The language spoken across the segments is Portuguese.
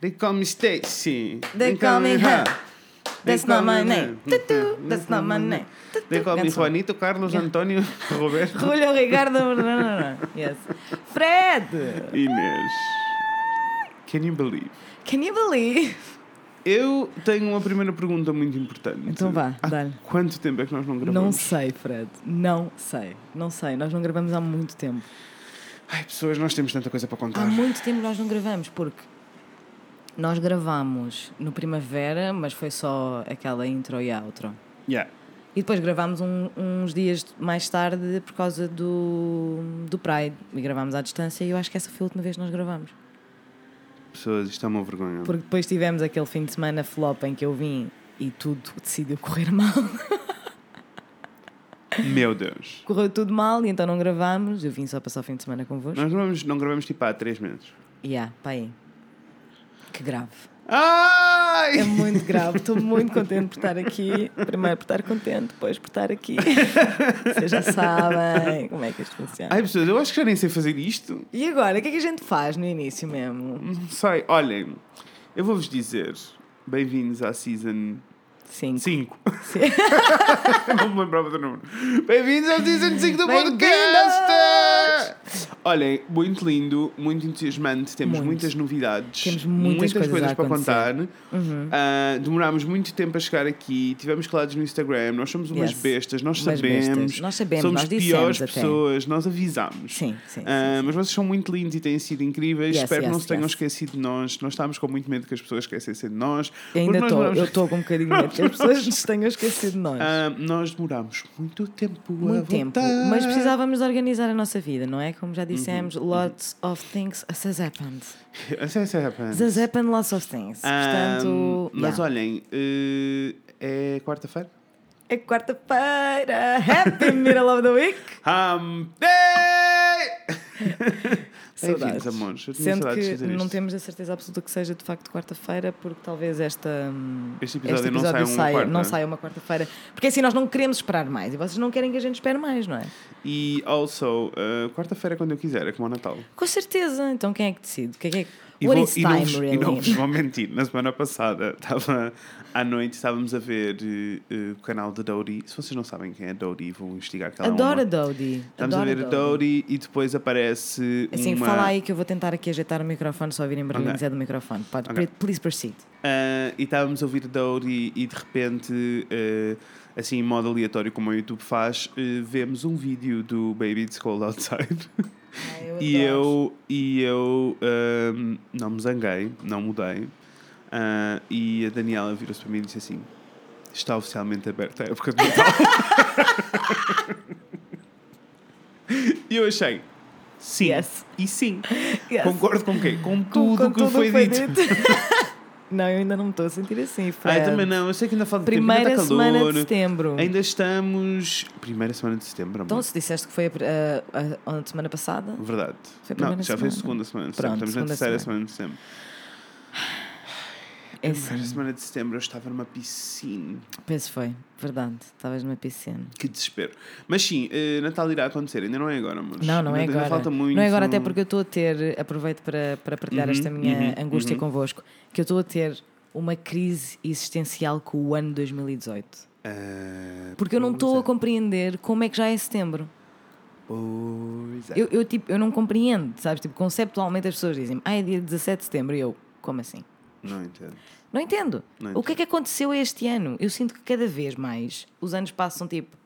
They call me Stacy. They call me her. That's not my name. That's not my name. They call me. Juanito, Carlos, António, Roberto, Julio Ricardo. yes. Fred! Inês. Can you believe? Can you believe? Eu tenho uma primeira pergunta muito importante. Então vá, Há dá-lhe. quanto tempo é que nós não gravamos? Não sei, Fred. Não sei. Não sei. Nós não gravamos há muito tempo. Ai, pessoas, nós temos tanta coisa para contar. Há muito tempo nós não gravamos, porque nós gravamos no Primavera, mas foi só aquela intro e outro. Yeah. E depois gravámos um- uns dias mais tarde por causa do, do Pride. E gravámos à distância e eu acho que essa foi a última vez que nós gravámos. Pessoas, isto é uma vergonha. Porque depois tivemos aquele fim de semana flop em que eu vim e tudo decidiu correr mal. Meu Deus. Correu tudo mal e então não gravámos. Eu vim só passar o fim de semana convosco. Nós não, vamos, não gravamos tipo há três meses. Yeah, pá aí. Que grave. Ai! É muito grave. Estou muito contente por estar aqui. Primeiro por estar contente, depois por estar aqui. Vocês já sabem como é que isto funciona. Ai, pessoas, eu acho que já nem sei fazer isto. E agora, o que é que a gente faz no início mesmo? Não sei. Olhem, eu vou-vos dizer. Bem-vindos à Season Sim. 5. Sim. não me lembrava do número. Bem-vindos ao Season 5 do Bem-vindos! Olhem, muito lindo, muito entusiasmante. Temos Muito. muitas novidades. Temos muitas coisas a para contar. Uhum. Ah, demorámos muito tempo a chegar aqui. Tivemos calados no Instagram. Nós somos umas Yes. bestas. Nós Umas sabemos. bestas. Nós sabemos, Somos nós piores até. pessoas. Nós avisámos. Sim, sim, sim, Ah, sim. Mas vocês são muito lindos e têm sido incríveis. Yes, Espero que não yes, se tenham yes. esquecido de nós. Nós estávamos com muito medo que as pessoas esquecessem de nós. Ainda Porque nós estou, eu estou com um bocadinho de medo que as pessoas nos tenham esquecido de nós. Ah, nós demorámos muito tempo a Muito tempo. voltar. Mas precisávamos de organizar a nossa vida, não é? Como já dissemos, Uhum, lots of things has happened. Assim, rapaz. Has happened lots of things. Portanto, mas yeah. olhem, eh, é quarta-feira? é quarta-feira. Happy middle of the week. Hum, Day! Saudades. amores. Eu tinha Sendo saudades de que fazer não isto. temos a certeza absoluta que seja de facto quarta-feira, porque talvez esta, hum, Este episódio não saia uma quarta. não saia uma quarta-feira. Porque assim nós não queremos esperar mais e vocês não querem que a gente espere mais, não é? E, also, eh, quarta-feira é quando eu quiser, é como o Natal. Com certeza. Então quem é que decide? Quem é que... E, What vou- is e não time, vos, really? e não vos vou mentir, na semana passada estava à noite, estávamos a ver eh, o canal da Dodie. Se vocês não sabem quem é Dodie, vão investigar que ela é Adoro a uma... Dodie. Estamos a ver a Dodie e depois aparece Assim, uma... fala aí que eu vou tentar aqui ajeitar o microfone só ouvirem barulhinhos Ok. é do microfone. Pode, Ok. please proceed. Ah, e estávamos a ouvir a Dodie e de repente, eh, assim em modo aleatório como o YouTube faz, eh, vemos um vídeo do Baby It's Cold Outside. E eu, e eu ahm, não me zanguei, não mudei. Ah, e a Daniela virou-se para mim e disse assim: Está oficialmente aberta a época de Natal. e eu achei: Sim. Yes. E sim. Yes. Concordo com o quê? Com tudo o que foi dito. não, eu ainda não me estou a sentir assim, Ai, Fred. também não. Eu sei que ainda falta Primeira tempo, ainda está semana calor. de setembro. Ainda estamos. Primeira semana de setembro, amor. Então, se disseste que foi a, a- a- semana passada, Verdade. Foi a não, primeira já foi a semana. segunda semana de setembro. Estamos na terceira semana. semana de setembro. É Primeira assim. semana de setembro eu estava numa piscina. Penso foi, verdade. Estavas numa piscina. Que desespero. Mas sim, eh, Natal irá acontecer. Ainda não é agora, amores. Não, não é agora. falta muito. Não é agora, até porque eu estou a ter, aproveito para, para partilhar Uhum, esta minha uhum, angústia uhum. convosco, que eu estou a ter uma crise existencial com o ano 2018. Ah, Porque eu não estou a é. compreender como é que já é setembro. Pois é. Eu, eu, tipo, eu não compreendo, sabes? Tipo, conceptualmente as pessoas dizem, ah, é dia 17 de setembro. E eu, como assim? Não entendo. Não entendo. Não O que é que aconteceu este ano? Eu sinto que cada vez mais os anos passam tipo.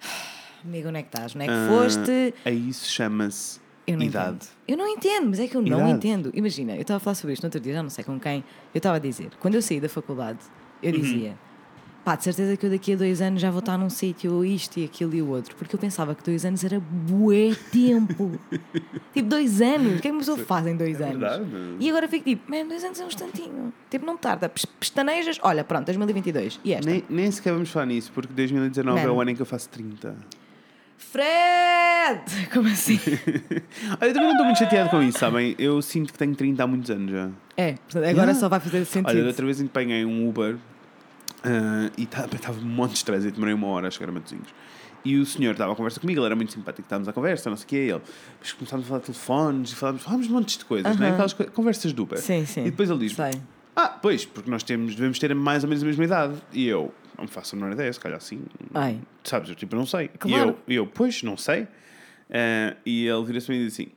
Amigo, onde é que estás? Onde é que Ah, foste? A isso chama-se Eu não idade. entendo. Eu não entendo, mas é que eu não Idade. entendo. Imagina, eu estava a falar sobre isto no outro dia, já não sei com quem. Eu estava a dizer, quando eu saí da faculdade, eu Uhum. dizia, pá, de certeza que eu daqui a dois anos já vou estar num sítio, isto e aquilo e o outro. Porque eu pensava que dois anos era bué tempo. tipo, dois anos. O que é que uma pessoa faz em dois É anos? verdade. E agora fico tipo, man, dois anos é um instantinho. Tipo, não tarda. Pes- Pestanejas, olha, pronto, 2022. E esta? Nem, nem sequer vamos falar nisso, porque 2019 é Man. o ano em que eu faço 30. Fred! Como assim? Olha, eu também não estou muito chateado com isso, sabem? Eu sinto que tenho 30 há muitos anos já. é, portanto, agora Yeah. só vai fazer sentido. Olha, outra vez empenhei um Uber ah, e estava um monte de estresse. Eu demorei uma hora a chegar a Matosinhos. E o senhor estava a conversa comigo, ele era muito simpático, estávamos a conversa, não sei o que é ele. Depois começámos a falar de telefones e falámos, falámos de montes de coisas, não é? Aquelas conversas de Uber. Sim, sim. E depois ele diz: Sei. Ah, pois, porque nós temos, devemos ter mais ou menos a mesma idade. E eu, não me faço a menor ideia, se calhar assim. Ai. Sabes, eu tipo, não sei. Claro. E eu, eu, pois, não sei. Ah, e ele vira-se para mim e diz assim: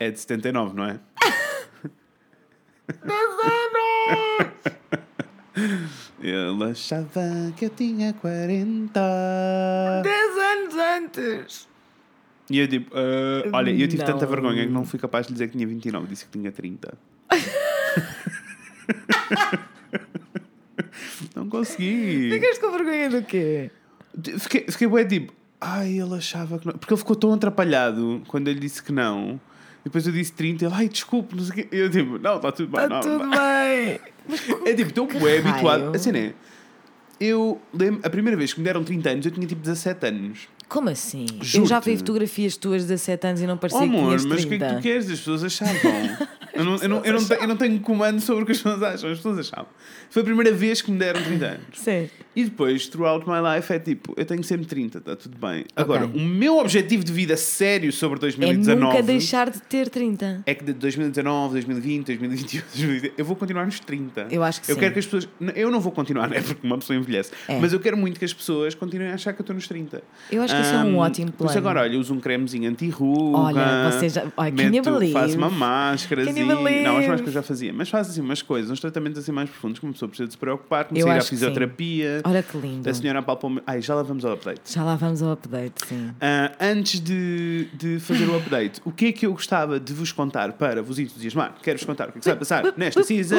É de 79, não é? 10 anos! Ele achava que eu tinha 40. 10 anos antes! E eu tipo, ah, olha, eu tive tanta Não. vergonha que não fui capaz de dizer que tinha 29, disse que tinha 30. não consegui. Ficaste com vergonha do quê? Fiquei, fiquei bué tipo, ai, ele achava que não. Porque ele ficou tão atrapalhado quando ele disse que não. Depois eu disse 30, ele, ai, desculpe, não sei o quê. Eu tipo, não, está tudo bem. Está tudo não. bem! É tipo, estou bué habituado. Assim, né? Eu lembro, a primeira vez que me deram 30 anos, eu tinha tipo 17 anos. Como assim? Eu já vi fotografias tuas de 17 anos e não parecia Oh, que amor, tinhas 30. mas o que é que tu queres? As pessoas achavam. eu, não, eu, não, eu, não tenho, eu não tenho comando sobre o que as pessoas acham, as pessoas achavam. Foi a primeira vez que me deram 30 anos. Sim. E depois, throughout my life, é tipo, eu tenho sempre 30, está tudo bem. Agora, o meu objetivo de vida sério sobre É 2019 nunca deixar de ter 30. é que de 2019, 2020, 2021, 2020, eu vou continuar nos 30. Eu acho que Eu sim. quero que as pessoas. Eu não vou continuar, né? Porque uma pessoa envelhece. É. Mas eu quero muito que as pessoas continuem a achar que eu estou nos 30. Eu acho que isso é um ótimo plano. agora, olha, uso um cremezinho anti-ruga. Olha, você já- you meto-? Faço uma máscara. Can Não, as máscaras eu já fazia. Mas faço assim umas coisas, uns tratamentos assim mais profundos que uma pessoa precisa de se preocupar. Comecei Eu a ir à acho que fisioterapia. Olha que lindo. A senhora apalpou-me. Ai, já lá vamos ao update. Já lá vamos ao update, sim. Ah, antes de, de fazer o update, o que é que eu gostava de vos contar para vos entusiasmar? Quero-vos contar o que é que se vai passar nesta Season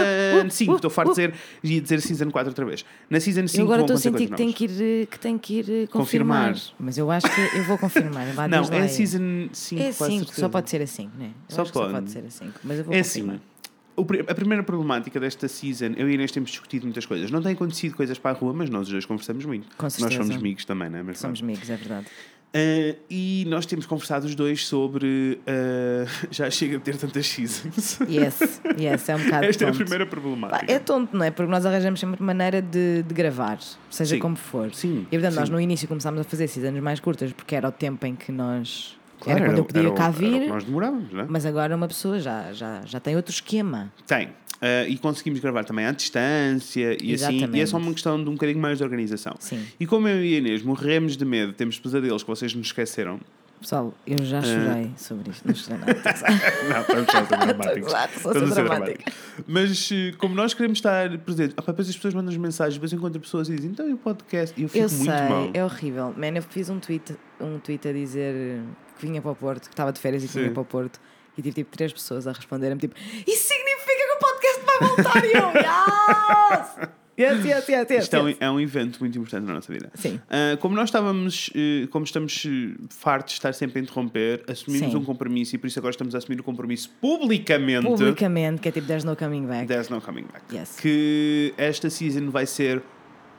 5. Estou farto de dizer, ia dizer Season 4 outra vez. Na Season 5 Eu agora estou a sentir que tenho que ir, que tenho que ir eh, confirmar. Confirmar. Mas eu acho que eu vou confirmar. Não, é. Season 5. É quase 5, certeza. só pode ser a 5, né? Só acho que só pode. pode ser a 5. Mas eu vou É confirmar. assim. a primeira problemática desta season, eu e a Inês temos discutido muitas coisas. Não têm acontecido coisas para a rua, mas nós os dois conversamos muito. Com Nós certeza. somos amigos também, não é? Mas Somos amigos, é verdade. Ah, e nós temos conversado os dois sobre. ah, já chega de ter tantas seasons. Yes, yes, é um bocado Esta é a tonto. primeira problemática. É tonto, não é? Porque nós arranjamos sempre maneira de, de gravar, seja Sim. como for. Sim, E portanto, nós sim. no início começámos a fazer seasons mais curtas, porque era o tempo em que nós. Claro, era quando eu podia era cá vir, nós demorávamos, não é? mas agora uma pessoa já, já, já tem outro esquema. Tem. Ah, e conseguimos gravar também à distância e assim. E é Exatamente. só uma questão de um bocadinho mais de organização. Sim. E como eu e a Inês morremos de medo, temos pesadelos que vocês nos esqueceram. Pessoal, eu já chorei sobre isto, não chorei nada. Não, estamos só a ser dramáticos. Estamos a ser dramáticos. Mas eh, como nós queremos estar presentes, pá, depois as pessoas mandam mensagens, depois encontro pessoas e dizem, então e o podcast? E eu fico Eu muito sei, mal. é horrível. Man, eu fiz um tweet, um tweet a dizer que vinha para o Porto, que estava de férias e que Sim. vinha para o Porto, e tive tipo três pessoas a responderem-me tipo, isso significa que o podcast vai voltar e eu, yes! Yes, yes, yes, yes, Isto é um, yes. é um evento muito importante na nossa vida. Sim. Ah, como nós estávamos, eh, como estamos eh, fartos de estar sempre a interromper, assumimos Sim. um compromisso e por isso agora estamos a assumir o compromisso publicamente. Publicamente, que é tipo, there's no coming back. There's no coming back. Yes. Que esta season vai ser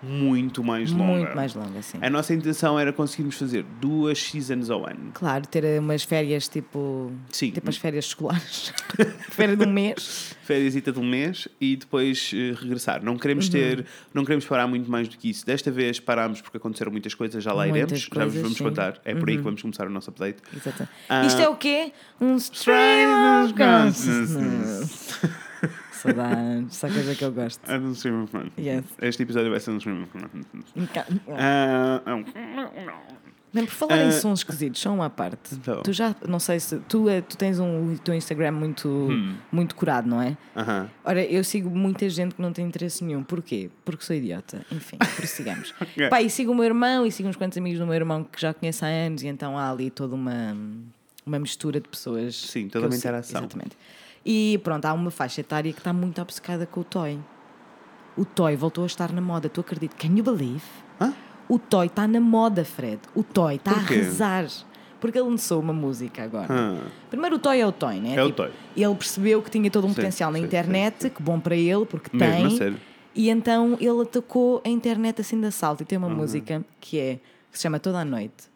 muito mais longa. Muito mais longa, sim. A nossa intenção era conseguirmos fazer duas seasons ao ano. Claro, ter umas férias tipo. Sim. Tipo as férias escolares. Férias de um mês. férias de um mês e depois eh, regressar. Não queremos Uhum. ter, não queremos parar muito mais do que isso. Desta vez parámos porque aconteceram muitas coisas, já lá Muitas iremos, já vos coisas, vamos sim. Uhum. contar. É por aí que vamos começar o nosso update. Exato. Ah. Isto é o quê? Um stream of Saudades, só coisa que eu gosto. É um stream of. Yes. Este episódio vai ser um stream of ah, Bem, por falar em Ah, sons esquisitos, só uma parte. então. Tu já, não sei se. Tu, é- tu tens um teu Instagram muito, Hum. muito curado, não é? aham. Ora, eu sigo muita gente que não tem interesse nenhum. Porquê? Porque sou idiota. Enfim, prossigamos. Ok. Pá, e sigo o meu irmão e sigo uns quantos amigos do meu irmão que já conheço há anos e então há ali toda uma, uma mistura de pessoas. Sim, toda uma interação. Exatamente. E pronto, há uma faixa etária que está muito obcecada com o Toy. O Toy voltou a estar na moda, tu acreditas? Can you believe? Hã? O Toy está na moda, Fred. O Toy está a arrasar. Porque ele lançou uma música agora. Ah, Primeiro o Toy é o Toy, né? É o Toy. Ele percebeu que tinha todo um Sim, potencial na sim, internet, sim, que bom para ele, porque Mesmo, tem. sério. E então ele atacou a internet assim de assalto. E tem uma Uhum. música que é que se chama Toda a Noite.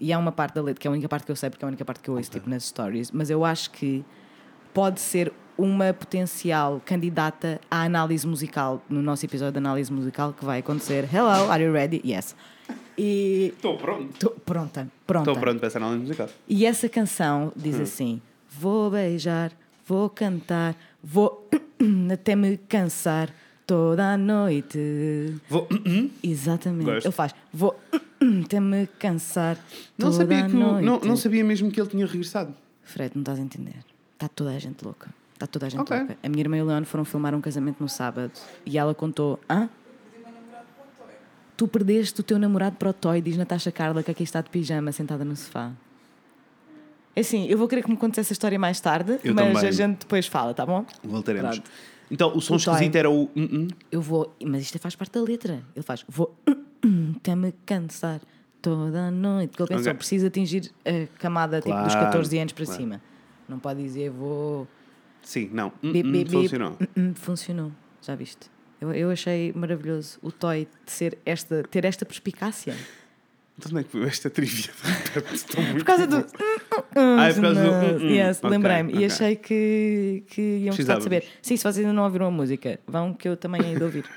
E há uma parte da letra, que é a única parte que eu sei, porque é a única parte que eu ouço tipo, nas stories, mas eu acho que pode ser uma potencial candidata à análise musical, no nosso episódio de análise musical que vai acontecer. Hello, are you ready? Yes. E Estou pronto. tô pronta, pronta. Estou pronto para essa análise musical. E essa canção diz Hum. assim: Vou beijar, vou cantar, vou até me cansar toda a noite. Vou. Exatamente. Gosto. Ele faz: Vou até me cansar Não toda sabia, a que noite. não, não sabia mesmo que ele tinha regressado. Fred, não estás a entender. Está toda a gente louca. Está toda a gente Ok. louca. A minha irmã e o Leon foram filmar um casamento no sábado e ela contou: Hã? Tu perdeste o teu namorado para o Toy, diz Natasha Carla, que aqui está de pijama sentada no sofá. É assim, eu vou querer que me contes essa história mais tarde, Eu mas também. a gente depois fala, tá bom? Voltaremos. Pronto. Então, o som O Toy. esquisito era o. hum, hum. Eu vou, mas isto faz parte da letra. Ele faz: Vou até me cansar toda a noite. Porque ele pensou: Ok. preciso atingir a camada tipo, dos Claro, 14 anos para claro. cima. Não pode dizer: Vou. Sim, não. Hum, Bip, hum, bip, bip. funcionou. Hum, hum, funcionou, já viste? Eu, eu achei maravilhoso o Toy de ser esta, ter esta perspicácia. Então, onde é que foi esta trivia? Estou muito Por causa do. Ah, é por causa do. Yes, Ok, lembrei-me. ok. E achei que, que iam gostar de saber. Sim, se vocês ainda não ouviram a música, vão que eu também de ouvir.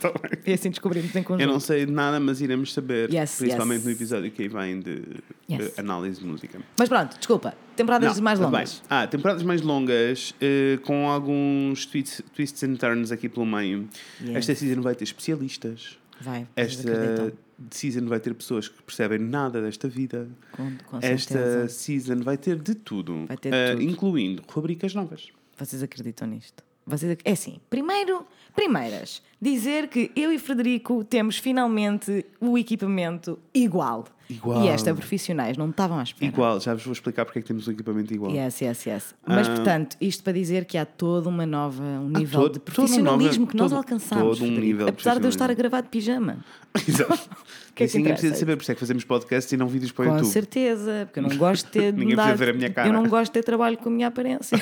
Tá e assim descobrimos em conjunto. Eu não sei de nada, mas iremos saber. Yes, principalmente yes. no episódio que aí vem de Yes. análise de música. Mas pronto, desculpa. Temporadas Não, mais longas. bem. Ah, temporadas mais longas, eh, com alguns twists, twists and turns aqui pelo meio. Esta season vai ter especialistas. Vai, Esta. Season vai ter pessoas que percebem nada desta vida. Com, com Esta certeza. season vai ter de tudo, Vai ter de eh, tudo. incluindo rubricas novas. Vocês acreditam nisto? Vocês É assim, primeiro, primeiras, dizer que eu e Frederico temos finalmente o equipamento igual. Igual. E esta profissionais não estavam à espera. Igual, já vos vou explicar porque é que temos um equipamento igual. Yes, yes, yes. Mas, Ah. portanto, isto para dizer que há toda uma nova, um nível todo- de profissionalismo nova- que nós todo- alcançamos. todo um nível de Apesar de eu estar a gravar de pijama. Exato. que é que ninguém precisa saber, por isso é que fazemos podcasts e não vídeos para o Com YouTube. certeza, porque eu não gosto de ter. Ninguém dar- precisa ver a minha cara. Eu não gosto de ter trabalho com a minha aparência.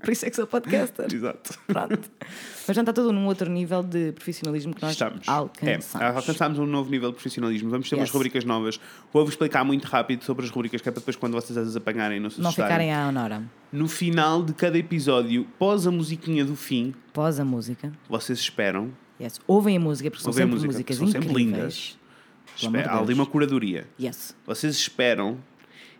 Por isso é que sou podcaster. Exato. Pronto. Mas já está todo num outro nível de profissionalismo que nós Estamos. alcançamos. É, alcançámos um novo nível de profissionalismo. Vamos ter umas Yes. rubricas novas. Vou-vos explicar muito rápido sobre as rubricas, que é para depois, quando vocês as apanharem, não se Não ficarem à honora. No final de cada episódio, pós a musiquinha do fim, Pós a música. vocês esperam. Yes. Ouvem a música, porque são sempre música, músicas são sempre incríveis. lindas. Amor de Há ali uma curadoria. Yes. Vocês esperam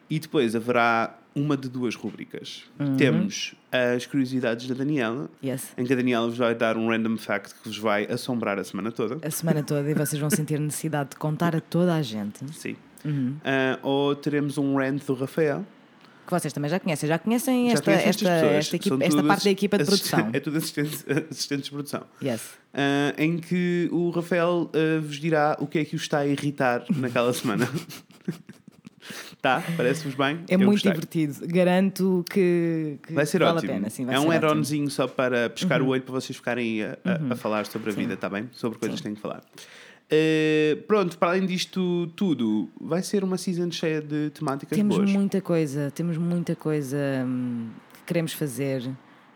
e depois haverá uma de duas rubricas. Uhum. Temos as curiosidades da Daniela, Yes. em que a Daniela vos vai dar um random fact que vos vai assombrar a semana toda. A semana toda e vocês vão sentir necessidade de contar a toda a gente. Sim. Uhum. Ah, ou teremos um rant do Rafael. Que vocês também já conhecem. Já conhecem Já esta, esta, esta, equipa- esta parte da equipa de produção. É tudo assistentes, assistentes de produção. Yes. Ah, em que o Rafael ah, vos dirá o que é que o está a irritar naquela semana. tá? Parece-vos bem? É Eu muito gostei. divertido. Garanto que, que Vai ser vale ótimo. a pena. Sim, vai é um. Uhum. add-onzinho só para pescar o olho para vocês ficarem a, a- a falar sobre a vida, está bem? Sobre coisas que têm que falar. Uh, pronto, para além disto tudo, vai ser uma season cheia de temáticas Temos boas. muita coisa, temos muita coisa hum, que queremos fazer.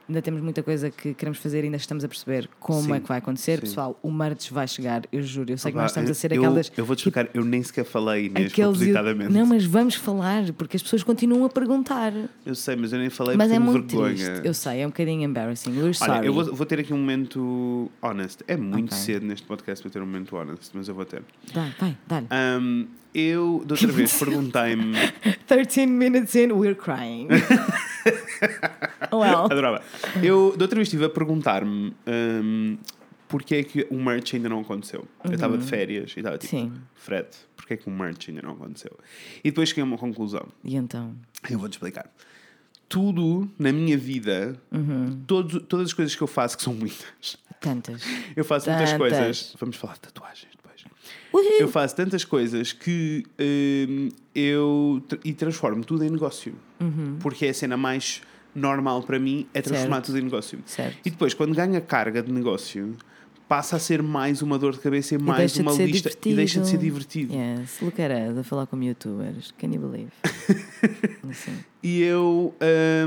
Ainda temos muita coisa que queremos fazer, ainda estamos a perceber como Sim, é que vai acontecer. sim. Pessoal, o merch vai chegar, eu juro. Eu sei que nós estamos a ser eu, aquelas. Eu vou-te explicar, eu nem sequer falei propositadamente. Não, mas vamos falar, porque as pessoas continuam a perguntar. Eu sei, mas eu nem falei Mas é muito vergonha. triste. Eu sei, é um bocadinho embarrassing. We're sorry. Olha, eu vou, vou ter aqui um momento honest. É muito Ok. cedo neste podcast para ter um momento honest, mas eu vou ter. Dá, vai, dá-lhe. Um, eu, de outra vez, perguntei-me. 13 minutes in, we're crying. well, Adorava. Eu, de outra vez, estive a perguntar-me um, porque é que o merch ainda não aconteceu. Eu estava de férias e estava tipo, Sim. Fred, porque é que o merch ainda não aconteceu? E depois cheguei a uma conclusão. e então? Eu vou-te explicar. Tudo na minha vida, todo- todas as coisas que eu faço, que são muitas, Tantas. eu faço muitas Tantas. coisas. Vamos falar de tatuagens Uhul. Eu faço tantas coisas que hum, eu tra- e transformo tudo em negócio. Porque é a cena mais normal para mim é transformar Certo. tudo em negócio. Certo. E depois, quando ganha carga de negócio, passa a ser mais uma dor de cabeça e mais deixa de uma lista e deixa de ser divertido. Yes, look at us a falar com youtubers. Can you believe? assim. E eu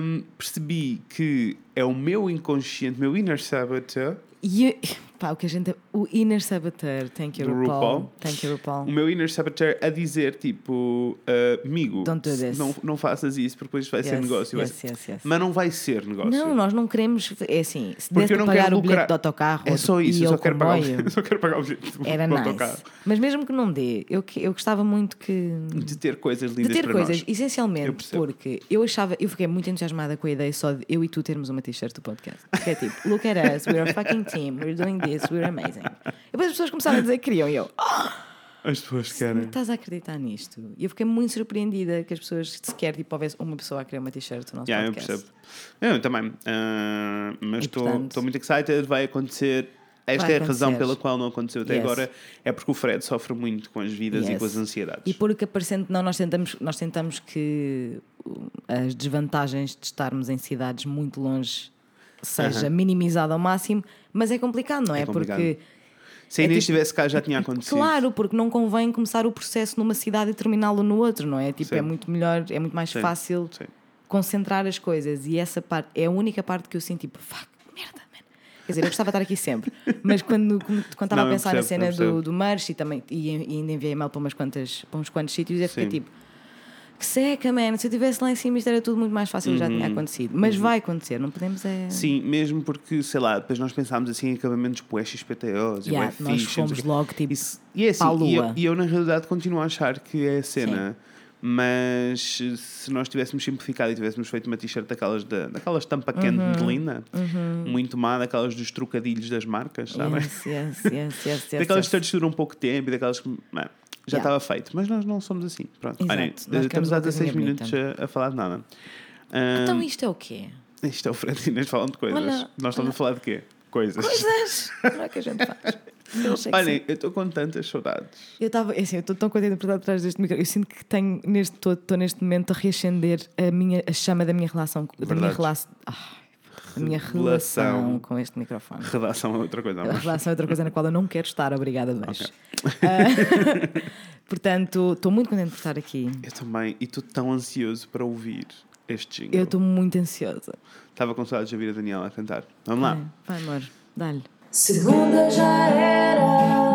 um, percebi que é o meu inconsciente, meu inner saboteur. E pá, o que a gente. O inner saboteur, thank you, RuPaul. RuPaul. Thank you, RuPaul. O meu inner saboteur a dizer tipo, uh, amigo, Don't do this. Não, não faças isso porque depois vai ser Yes, negócio. vai yes, ser- yes. Mas não vai ser negócio. Não, nós não queremos. É assim, se Porque eu não pagar quero o bilhete lucrar. do autocarro É só isso, eu só quero, pagar o, eu só quero pagar o bilhete do, era do nice. autocarro. Mas mesmo que não dê, eu, eu gostava muito que. De ter coisas De lindas ter para coisas, nós. Eu essencialmente, percebo. porque eu achava, eu fiquei muito entusiasmada com a ideia só de eu e tu termos uma t-shirt do podcast. Que é tipo, look at us, we're a fucking team, we're doing this, we're amazing. E depois as pessoas começaram a dizer que queriam, e eu, oh, As pessoas querem. estás a acreditar nisto? E eu fiquei muito surpreendida que as pessoas sequer tipo, houvesse uma pessoa a querer uma t-shirt do nosso Yeah, eu podcast. percebo. Eu também. Ah, mas E, estou muito excited, vai acontecer. Esta é a razão pela qual não aconteceu até Yes. agora. É porque o Fred sofre muito com as vidas e Yes. com as ansiedades. E porque aparecendo, não, nós tentamos, nós tentamos que uh, as desvantagens de estarmos em cidades muito longe seja minimizada ao máximo, mas é complicado, não é? É complicado. Porque Se a é tipo- estivesse cá já tinha acontecido. Claro, porque não convém começar o processo numa cidade e terminá-lo no outro, não é? Tipo, Sim. é muito melhor, é muito mais Sim, fácil sim. concentrar as coisas. E essa parte é a única parte que eu sinto tipo, fuck, merda, man. Quer dizer, eu gostava de estar aqui sempre, mas quando, quando estava Não, a pensar na percebo, cena eu percebo. do, do merch e, também, e, e ainda enviei e-mail para, umas quantas, para uns quantos sítios, eu fiquei Sim. tipo, que seca, man. Se eu estivesse lá em cima, isto era tudo muito mais fácil, já tinha acontecido. Mas vai acontecer, não podemos é. Uhum. Sim, mesmo porque, sei lá, depois nós pensámos assim em acabamentos bué XPTOs e Yeah, bué nós fixe, fomos logo tipo. Isso- e é assim, para a e eu, lua. e eu, na realidade continuo a achar que é a cena. Mas se nós tivéssemos simplificado e tivéssemos feito uma t-shirt daquelas, da, daquelas tampa quente Uhum. de linda, muito má, daquelas dos trocadilhos das marcas, sabem? Yes, yes, yes, yes, yes, daquelas yes. que duram um pouco tempo e daquelas que. mano, já Yeah. estava feito, mas nós não somos assim. Pronto. Exato, Olhem, estamos há uma coisinha 16 minutos a, a falar de nada. Ah, Então isto é o quê? isto é o Fred e Inês de coisas. Nós estamos a falar de quê? Coisas. Coisas! Não é que a gente faz. Olhem, eu estou com tantas saudades. Eu estava, assim, eu estou tão contente por estar atrás deste micro. Eu sinto que tenho neste estou neste momento a reacender a minha a chama da minha relação, da minha relação, ai, a minha Relação. relação com este microfone. Redação é outra coisa. A Mas... relação é outra coisa na qual eu não quero estar, obrigada, beijo. Ah, portanto, estou muito contente por estar aqui. Eu também. E estou tão ansioso para ouvir este jingle. Eu estou muito ansiosa. Estava com saudades de ouvir a Daniela a cantar. Vamos lá. Vai, vai amor, dá-lhe. Segunda já era,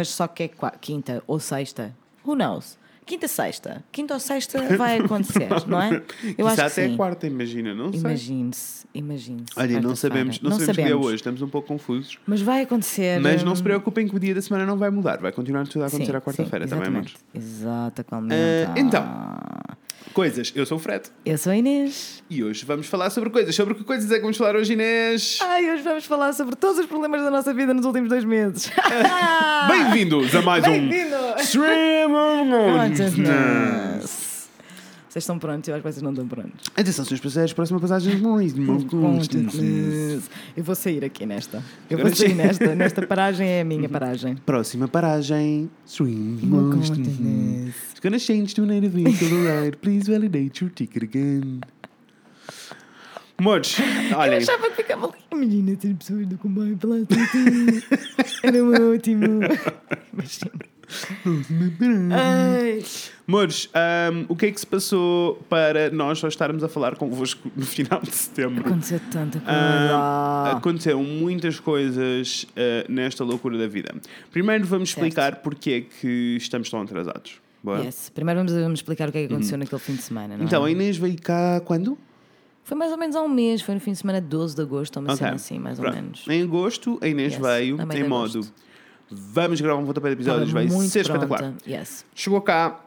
Mas só que é qua- quinta ou sexta. Who knows? Quinta, sexta. Quinta ou sexta vai acontecer, não é? Eu Quizá acho que até sim. quarta, imagina, não sei. Imagine-se, imagine-se. Olha, não sabemos, não, sabemos, que dia é hoje, estamos um pouco confusos. Mas vai acontecer. Mas não hum, se preocupem que o dia da semana não vai mudar, vai continuar tudo a acontecer à quarta-feira também, exatamente. amores. Exatamente. Ah, então. Coisas, eu sou o Fred Eu sou a Inês. e hoje vamos falar sobre coisas. Sobre que coisas é que vamos falar hoje, Inês? Ai, hoje vamos falar sobre todos os problemas da nossa vida nos últimos dois meses. Bem-vindos a mais um Bem-vindo! Stream of. Vocês estão prontos? Eu acho que vocês não estão prontos. Atenção, senhores passageiros, próxima passagem. Eu vou sair aqui nesta. Eu vou sair nesta. Nesta paragem é a minha paragem. Próxima paragem. Stream Consciousness. It's gonna change to native vehicle ride. Please validate your ticket again. Modos, Eu olhem. achava que ficava ali. Imagina ter pessoas do comboio pela. Era um ótimo. Imagina. Modos, ahm, o que é que se passou para nós só estarmos a falar convosco no final de setembro? Aconteceu tanta coisa. Aconteceram muitas coisas ah, nesta loucura da vida. Primeiro vamos Certo. explicar porque é que estamos tão atrasados. Yes. Primeiro vamos, vamos explicar o que é que aconteceu naquele fim de semana. Então, é? a Inês veio cá quando? Foi mais ou menos há um mês, foi no fim de semana de 12 de agosto, ou uma Ok. cena assim, mais ou Pronto. menos. Em agosto, a Inês Yes, veio em modo agosto. Vamos gravar um pontapé de episódios, vai ser pronta. espetacular. Yes, Chegou cá,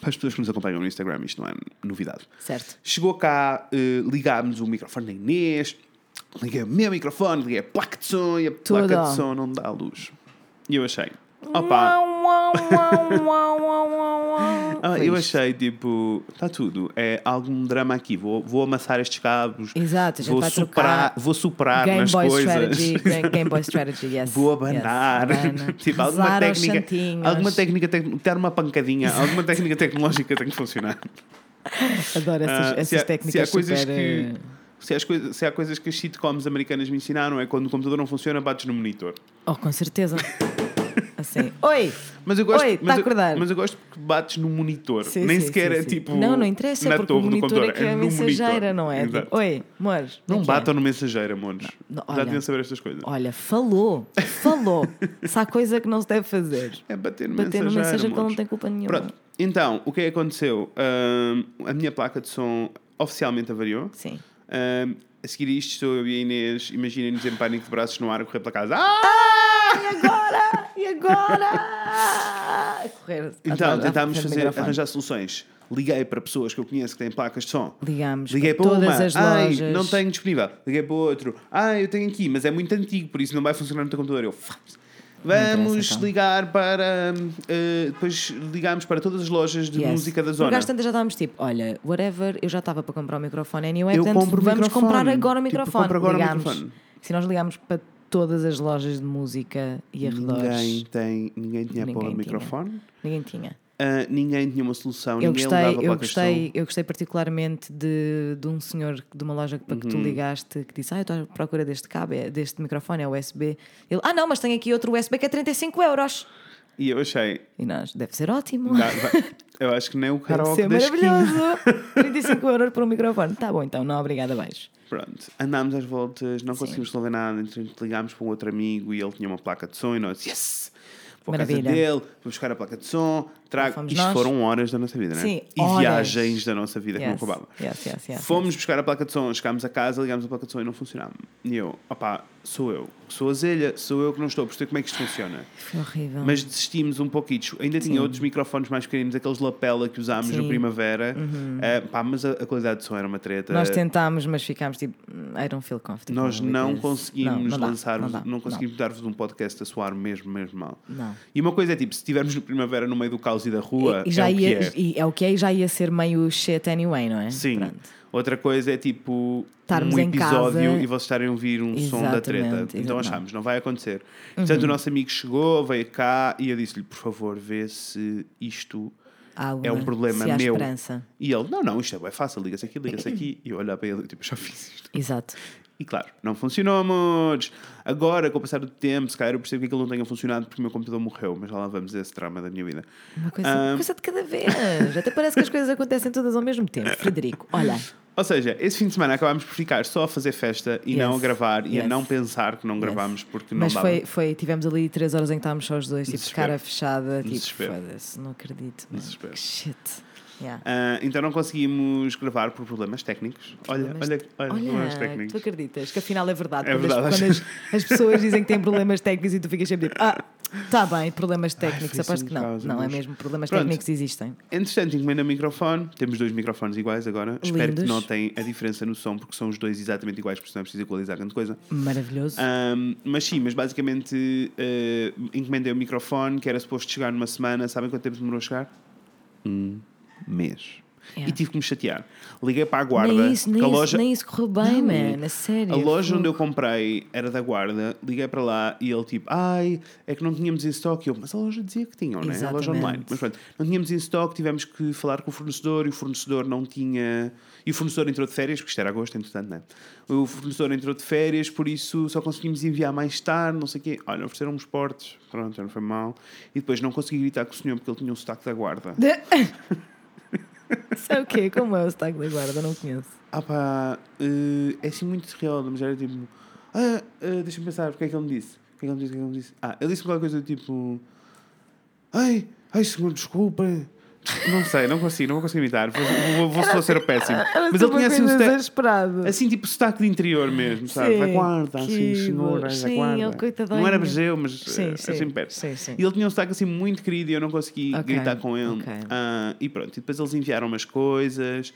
para as pessoas que nos acompanham no Instagram, isto não é novidade. certo. Chegou cá, eh, ligámos o microfone da Inês, liguei o meu microfone, liguei a placa de som e a placa Tudo. de som não dá luz. E eu achei, opa, Ah, eu isto. achei tipo, está tudo, é algum drama aqui, vou, vou amassar estes cabos, Exato, vou, superar, vou superar Game nas Boy coisas. Strategy, Ga- Game Boy Strategy, yes. Vou abanar. Yes, abana. tipo, alguma técnica, alguma técnica, dar uma pancadinha, alguma técnica tecnológica tem que funcionar. Adoro essas, Ah, essas há- técnicas se há coisas super... que- eh, Se, as coisas, se há coisas que as sitcoms americanas me ensinaram é quando o computador não funciona, bates no monitor. Oh, com certeza. Assim. Oi! Mas eu gosto, Oi, tá mas, a eu, acordar? mas eu gosto porque bates no monitor. Sim, Nem sim, sequer sim, é tipo. Não, não interessa, na porque o do monitor é que é a no mensageira, monitor. não é? Exato. Tipo, Oi, amores. Não como é é? batam no mensageiro, amores. Não, Já deviam saber estas coisas. Olha, falou, falou. Se há coisa que não se deve fazer, É bater no bater no mensageiro. mensageiro que ele não tem culpa nenhuma. Pronto, então, o que é que aconteceu? A minha placa de som oficialmente avariou. Sim. A seguir isto, eu e a Inês, imaginem-nos em pânico de braços no ar a correr pela casa. Ah! E agora? E agora? Correr. Então, tentámos fazer, microfone. arranjar soluções. Liguei para pessoas que eu conheço que têm placas de som. Ligámos Liguei para para todas uma, as ai, lojas. não tenho disponível. Liguei para outro, ai, eu tenho aqui, mas é muito antigo, por isso não vai funcionar no teu computador. Eu, "F- vamos então. ligar para. eh, depois ligámos para todas as lojas de Yes. música da Porque zona. às tantas já estávamos tipo, olha, whatever, eu já estava para comprar o microfone anyway, Eu portanto o vamos microfone. comprar agora o Tipo, microfone. compro agora o ligámos. microfone. Se nós ligámos para todas as lojas de música e arredores, Ninguém, tem, ninguém tinha Ninguém para o microfone, ninguém tinha. ah, ninguém tinha uma solução, Eu ninguém gostei, eu gostei, eu gostei particularmente de, de um senhor de uma loja para que Uhum. tu ligaste que disse: Ah, eu estou à procura deste cabo, é- deste microfone, é USB. Ele, ah, não, mas tem aqui outro USB que é 35 euros. E eu achei, E nós, deve ser ótimo. dá- vai- eu acho que nem o karaoke ser da esquina. maravilhoso. 35 euros por um microfone. Tá bom, então, não, obrigada, beijo. Pronto, andámos às voltas, não conseguimos resolver nada, então ligámos para um outro amigo e ele tinha uma placa de som e nós, yes! Vou à casa Maravilha. dele, vou buscar a placa de som, trago. Fomos Isto nós. foram horas da nossa vida, né? Sim, E horas. viagens da nossa vida que não Yes, acabavam. yes, yes, yes, Fomos buscar a placa de som, chegámos a casa, ligámos a placa de som e não funcionava. E eu, opá, sou eu, sou a zelha, sou eu que não estou a perceber como é que isto funciona. Foi horrível. Mas desistimos um pouquinho. Ainda tinha outros microfones mais pequeninos, aqueles lapela que usámos no Sim. primavera. Eh, pá, mas a, a qualidade de som era uma treta. Nós tentámos, mas ficámos tipo, "Mm, I don't feel comfortable. Nós não this." conseguimos lançar-vos, não não, conseguimos dar-vos um podcast a soar mesmo, mesmo mal. Não. E uma coisa é tipo, se estivermos no primavera no meio do caos e da rua, E já é o que ia, é. e é o que é e já ia ser meio shit anyway, não é? Sim. Pronto. Outra coisa é tipo Estarmos um episódio casa. e vocês estarem a ouvir um som da treta. Exatamente, Então achámos, não vai acontecer. Portanto, o nosso amigo chegou, veio cá e eu disse-lhe, por favor, vê se isto alguma- é um problema meu. esperança. E ele, não, não, isto é fácil, liga-se aqui, liga-se aqui. E eu olhar para ele, tipo, já fiz isto. Exato. E claro, não funcionou, amores. Agora, com o passar do tempo, se calhar eu percebo que aquilo não tenha funcionado porque o meu computador morreu, mas já lá vamos esse drama da minha vida. Uma coisa, Ah. uma coisa de cada vez. Até parece que as coisas acontecem todas ao mesmo tempo. Frederico, olha. Ou seja, esse fim de semana acabámos por ficar só a fazer festa e Yes. não a gravar e a Yes. não pensar que não gravámos porque não Mas dava. foi, foi, tivemos ali três horas em que estávamos só os dois, tipo, Desespero. cara fechada, tipo, foda-se, não acredito. man. Desespero. Que shit. Yeah. Ah, então não conseguimos gravar por problemas técnicos. Olha, Problemas- olha, olha, problemas Olha, técnicos. tu acreditas que afinal é verdade. É quando verdade, as, quando as, as pessoas dizem que têm problemas técnicos e tu ficas sempre tipo, ah, tá bem, problemas técnicos. foi Aposto assim que não. causa, não, é mas- mesmo, problemas Pronto. técnicos existem. Entretanto, encomenda o microfone. Temos dois microfones iguais agora. Espero que Lindos. notem a diferença no som, porque são os dois exatamente iguais, porque senão é preciso equalizar grande coisa. Maravilhoso. Ahm, mas sim, mas basicamente eh, encomendei o microfone que era suposto chegar numa semana. Sabem quanto tempo demorou a chegar? Um mês. Yeah. E tive que me chatear. Liguei para a guarda. nem, isso, nem, a isso, loja, nem isso correu bem, Não. man. A sério. a loja onde eu comprei era da guarda. Liguei para lá e ele tipo, ai, é que não tínhamos em estoque. Eu, mas a loja dizia que tinham, né? A loja online. Mas pronto, não tínhamos em estoque, tivemos que falar com o fornecedor e o fornecedor não tinha. E o fornecedor entrou de férias, porque isto era agosto, entretanto, né? O fornecedor entrou de férias, por isso só conseguimos enviar mais tarde, não sei o quê. Olha, ofereceram uns portes, pronto, não foi mal. E depois não consegui gritar com o senhor porque ele tinha um sotaque da guarda. Isso é o quê? Como é o sotaque da guarda? Não conheço. Ah pá, eh, é assim muito real, mas era tipo. Ah, ah, deixa-me pensar, o que é que ele me disse? O que é que ele me disse? O que é que ele me disse? Ah, ele disse qualquer coisa do tipo. Ai, ai, senhor, desculpa. Não sei, não consigo, não vou conseguir imitar. Vou, vou, vou, vou ser péssimo. Mas ele tinha assim um sotaque. Assim, tipo sotaque de interior mesmo, sabe? Sim, Da guarda, assim, senhora, sim, guarda. ele coitadinho. Não era brejeu, mas Sim, eh, sim, assim perto. sim, sim. E ele tinha um sotaque assim muito querido e eu não consegui Ok, gritar com ele. ok. Ah, e pronto, e depois eles enviaram umas coisas.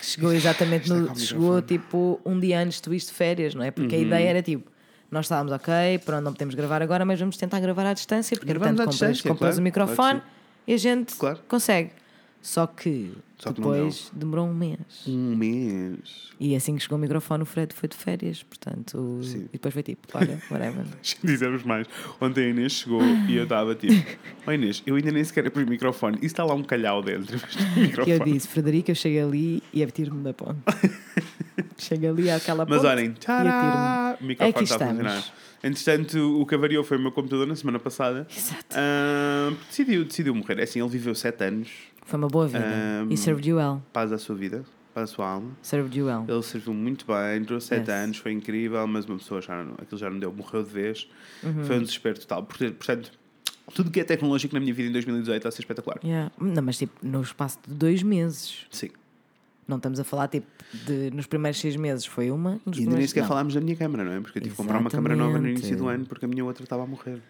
Que chegou exatamente Está no. Chegou tipo um dia antes de ires de férias, não é? Porque Uhum. a ideia era tipo. Nós estávamos ok, pronto, não podemos gravar agora, mas vamos tentar gravar à distância, porque Gravamos portanto compras, distância, compras claro, o microfone claro e a gente Claro. consegue. Só que Só que depois demorou um mês. Um mês. E assim que chegou o microfone, o Fred foi de férias, portanto. Sim. E depois foi tipo, olha, whatever. Dizemos mais. Ontem a Inês chegou e eu estava tipo: Ó Inês, eu ainda nem sequer abri o microfone. E está lá um calhau dentro. E eu disse, Frederico, eu cheguei ali e é tiro-me da ponte. Chega ali àquela Mas ponte olhem, e tcharam! o microfone Aqui está a funcionar. Entretanto, o que avariou foi o meu computador na semana passada. Exato. Ah, decidiu, decidiu morrer. É assim, ele viveu 7 anos. Foi uma boa vida. Ahm, E served you well. Paz à sua vida, paz à sua alma. Served you well. Ele serviu muito bem, durou 7 Yes. anos, foi incrível, mas uma pessoa já não, aquilo já não deu, morreu de vez. Uhum. Foi um desespero total. Portanto, portanto, tudo que é tecnológico na minha vida em 2018 está a ser espetacular. Yeah. Não, mas tipo, no espaço de dois meses. Sim. Não estamos a falar tipo de nos primeiros seis meses foi uma. Nos E ainda nem sequer não. falámos da minha câmara, não é? Porque eu tive que comprar uma câmara nova no início do ano porque a minha outra estava a morrer.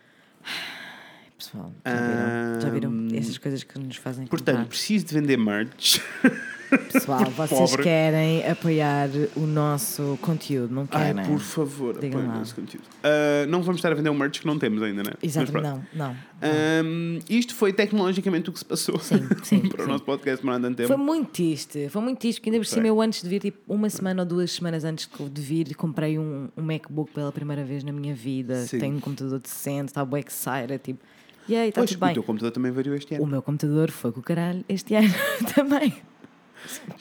Pessoal, já viram? Já viram essas coisas que nos fazem Portanto, comprar? preciso de vender merch. Pessoal, vocês Pobre. querem apoiar o nosso conteúdo, não Ai, querem? por favor, Digam apoiem lá. o nosso conteúdo. Ah, não vamos estar a vender um merch que não temos ainda, não é? Mas Exato, pronto. não, não. Ahm, isto foi tecnologicamente o que se passou Sim, sim, para o sim. nosso podcast Morando em Tempo. Foi muito triste, foi muito triste, porque ainda por cima eu antes de vir, tipo, uma semana ou duas semanas antes de vir, comprei um, um MacBook pela primeira vez na minha vida, Sim. tenho um computador decente, estava bem excited, tipo, e aí, está Pois, tudo o bem. teu computador também variou este ano. O meu computador foi com o caralho este ano também.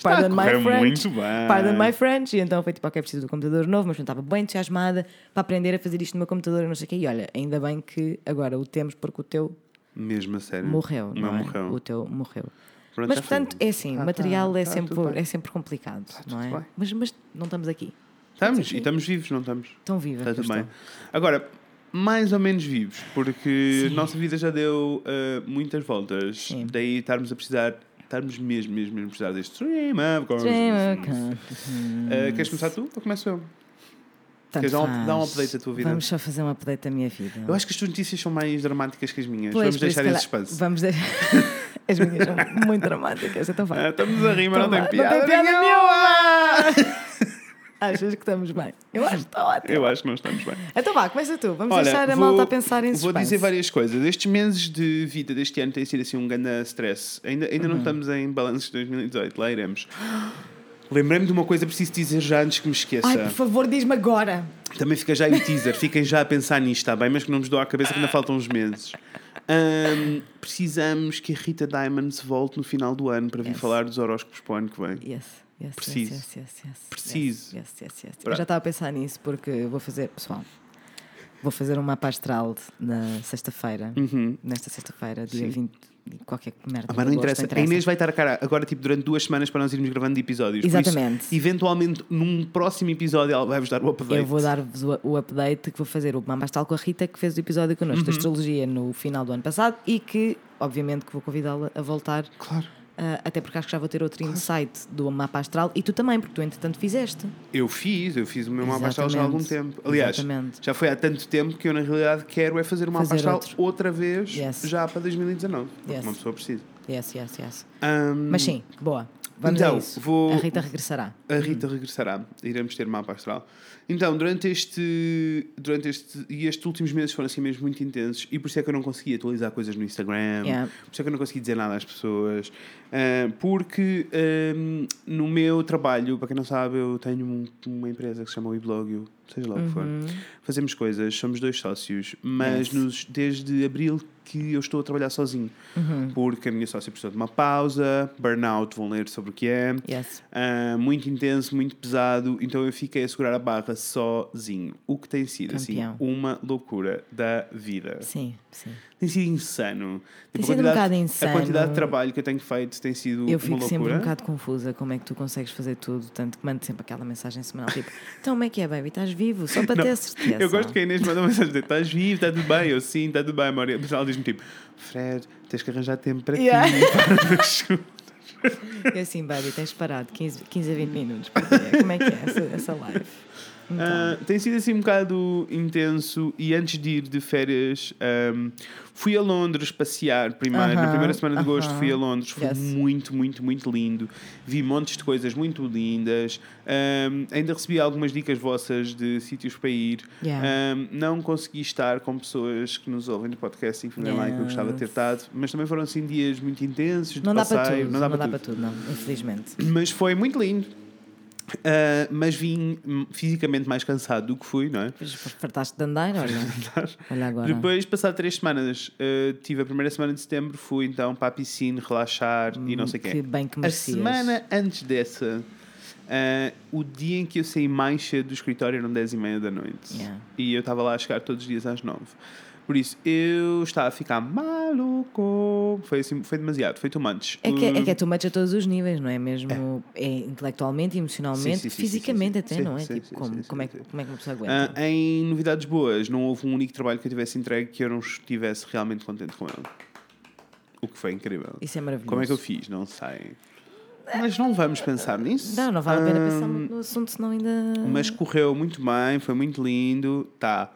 Pardon my French. muito bem. Pardon my French. E então foi tipo, ok, preciso de um computador novo, mas não estava bem entusiasmada para aprender a fazer isto no meu computador e não sei o quê. E olha, ainda bem que agora o temos porque o teu Mesmo a sério. morreu, O não meu é? morreu. O teu morreu. Pronto, Mas já foi. portanto, é assim, Tá, o material tá, é, tá sempre, é sempre complicado, não tudo é? Mas, mas não estamos aqui. Estamos, e estamos vivos, não estamos? Estão vivas. Está tudo bem. Agora, mais ou menos vivos, porque Sim. a nossa vida já deu ah, muitas voltas. Sim. Daí estarmos a precisar, estarmos mesmo, mesmo, mesmo precisar deste Dream of Ah, queres começar tu ou começo eu? Tanto Queres dar um- dar um update da tua vida? Vamos só fazer um update da minha vida. Eu acho que as tuas notícias são mais dramáticas que as minhas. Pois, Vamos deixar se esse espaço. Vamos deixar. As minhas são muito dramáticas, então vai. Ah, estamos a rir, mas não Então tem piada. Não tem piada nenhuma. nenhuma! Achas que estamos bem? Eu acho que está ótimo. Eu acho que não estamos bem. Então vá, começa tu. Vamos Olha, deixar a vou- malta a pensar em Vou suspense. dizer várias coisas. Estes meses de vida deste ano têm sido assim um grande stress. Ainda, ainda Uhum. não estamos em balanços de 2018, lá iremos. Lembrei-me de uma coisa preciso dizer já antes que me esqueça. Ai, por favor, diz-me agora. Também fica já o teaser, fiquem já a pensar nisto, está bem? Mas que não nos dou à cabeça que ainda faltam uns meses. Ahm, precisamos que a Rita Diamonds volte no final do ano para vir Yes. falar dos horóscopos para o ano que vem. Yes, yes, Preciso. yes, yes, yes. Preciso. Eu já estava a pensar nisso porque eu vou fazer, pessoal, vou fazer um mapa astral na sexta-feira. Nesta sexta-feira, dia Uhum. Sim. 20, e qualquer merda. Ah, mas não agosto, interessa. A Inês vai estar a cara agora tipo, durante duas semanas para nós irmos gravando episódios. Por isso, Exatamente. eventualmente, num próximo episódio, ela vai-vos dar o update. Eu vou dar-vos o, o update que vou fazer o Mamba Astral com a Rita, que fez o episódio connosco Uhum. da astrologia no final do ano passado e que, obviamente, que vou convidá-la a voltar, Claro. Ah, até porque acho que já vou ter outro insight do mapa astral e tu também, porque tu entretanto fizeste. Eu fiz, eu fiz o meu mapa astral já há algum Exatamente. tempo. Aliás, Exatamente. já foi há tanto tempo que eu, na realidade, quero é fazer o mapa Fazer astral outro. outra vez, Yes. já para 2019. Porque Yes. uma pessoa precisa. Yes, yes, yes. Ahm, Mas sim, boa. Vamos Então, a isso. vou- A Rita regressará. A Rita regressará. Iremos ter mapa astral. Então, durante este, durante este. E estes últimos meses foram assim mesmo muito intensos. E por isso é que eu não consegui atualizar coisas no Instagram. Yeah. Por isso é que eu não consegui dizer nada às pessoas. Ah, porque ahm, no meu trabalho, para quem não sabe, eu tenho um- uma empresa que se chama Weblogio, seja lá o que for. Fazemos coisas, somos dois sócios, mas Uhum. Yes. nos, desde abril que eu estou a trabalhar sozinho. Uhum. Porque a minha sócia precisou de uma pausa, burnout, vão ler sobre o que é. Yes. Ah, muito intenso, muito pesado, então eu fiquei a segurar a barra sozinho. O que tem sido Campeão. assim uma loucura da vida. Sim, sim. Tem sido insano. Tem Tipo, a sido um bocado insano. A quantidade de trabalho que eu tenho feito tem sido Eu fico sempre um bocado confusa como é que tu consegues fazer tudo, tanto que mando sempre aquela mensagem semanal tipo, então como é que é, baby? Estás vivo? Só para Não, ter a certeza. Eu gosto que a Inês manda uma mensagem: estás vivo, está tudo bem? Eu sim, está tudo bem. E depois ela diz-me tipo: Fred, tens que arranjar tempo para Yeah. ti. para E assim, baby, tens parado 15, 15 a 20 minutos. por dia. Como é que é essa, essa live? Então, Ah, tem sido assim um bocado intenso e antes de ir de férias ahm, fui a Londres passear primeiro. Na Aham, primeira semana de agosto aham. fui a Londres, foi Yes. muito, muito, muito lindo. Vi montes de coisas muito lindas. Ahm, ainda recebi algumas dicas vossas de sítios para ir. Yeah. Ahm, não consegui estar com pessoas que nos ouvem no podcast e que me lá que eu gostava de ter estado, mas também foram assim dias muito intensos. de não dá para passeio, tudo, não dá para tudo, não, infelizmente. Mas foi muito lindo. Ah, mas vim hum, fisicamente mais cansado do que fui, não é? Depois fartaste de andar, olha. Olha agora. Depois, passado três semanas, ah, tive a primeira semana de setembro, fui então para a piscina relaxar e não sei o que quê. bem que A merecias. semana antes dessa, Ah, o dia em que eu saí mais cedo do escritório eram 10 e meia da noite. Yeah. E eu estava lá a chegar todos os dias às 9. Por isso, eu estava a ficar maluco. Foi, assim, foi demasiado, foi too much. É que, é que é Hum, too much a todos os níveis, não é? Mesmo é. intelectualmente, emocionalmente, Sim, sim, fisicamente sim, até, não é? tipo, como, como, é, que- como é que uma pessoa ah, aguenta? em novidades boas, não houve um único trabalho que eu tivesse entregue que eu não estivesse realmente contente com ele. O que foi incrível. Isso é maravilhoso. Como é que eu fiz? Não sei. Mas não vamos pensar nisso. Não, não vale a pena pensar Hum, muito no assunto, senão ainda. Mas correu muito bem, foi muito lindo. Tá.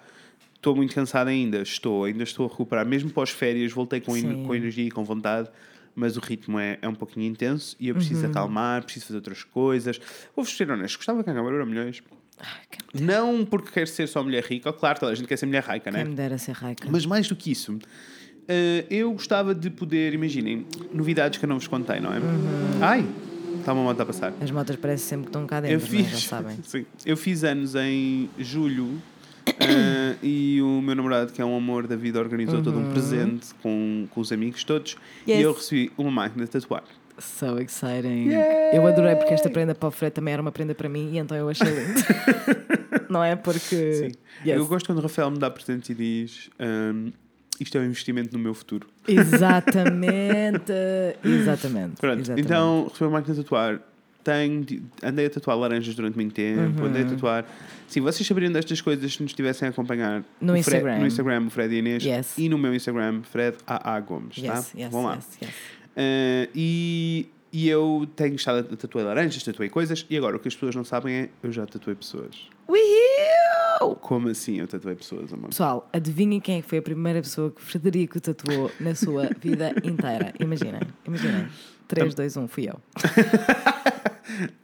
Estou muito cansado ainda, estou, ainda estou a recuperar. Mesmo pós-férias, voltei com, com energia e com vontade, mas o ritmo é, é um pouquinho intenso e eu preciso Uhum. acalmar, preciso fazer outras coisas. Vou-vos ser honesto, gostava que a Câmara milhões. Não porque quero ser só mulher rica, claro, toda a gente quer ser mulher rica, Quem né? me dera ser raica. Mas mais do que isso, eh, eu gostava de poder, imaginem, novidades que eu não vos contei, não é? Uhum. Ai, está uma moto a passar. As motas parecem sempre que estão cá Eu dentro, não é? já fiz, sabem. sim, eu fiz anos em julho ah, e o meu namorado, que é um amor da vida, organizou todo um presente com, com os amigos todos Yes. e eu recebi uma máquina de tatuar. So exciting. Eu adorei porque esta prenda para o Fred também era uma prenda para mim e então eu achei lindo. não é? Porque. Sim. Yes. Eu gosto quando o Rafael me dá presentes e diz ahm, isto é um investimento no meu futuro. Exatamente. Exatamente. Pronto, Exatamente. então recebi uma máquina de tatuar. Tenho, de- andei a tatuar laranjas durante muito tempo, Uhum. andei a tatuar. Sim, vocês saberiam destas coisas se nos estivessem a acompanhar No Fred- Instagram. no Instagram, o Fred Inês, Yes. e no meu Instagram, Fred AA Gomes. Yes, tá? yes, Vão lá. yes, yes. Uh, e, e eu tenho estado a tatuar laranjas, tatuei coisas, e agora o que as pessoas não sabem é eu já tatuei pessoas. Uhul! Como assim eu tatuei pessoas, amor? Pessoal, adivinhem quem é que foi a primeira pessoa que Frederico tatuou na sua vida inteira? Imaginem, imaginem. 3, 2, 1, fui eu.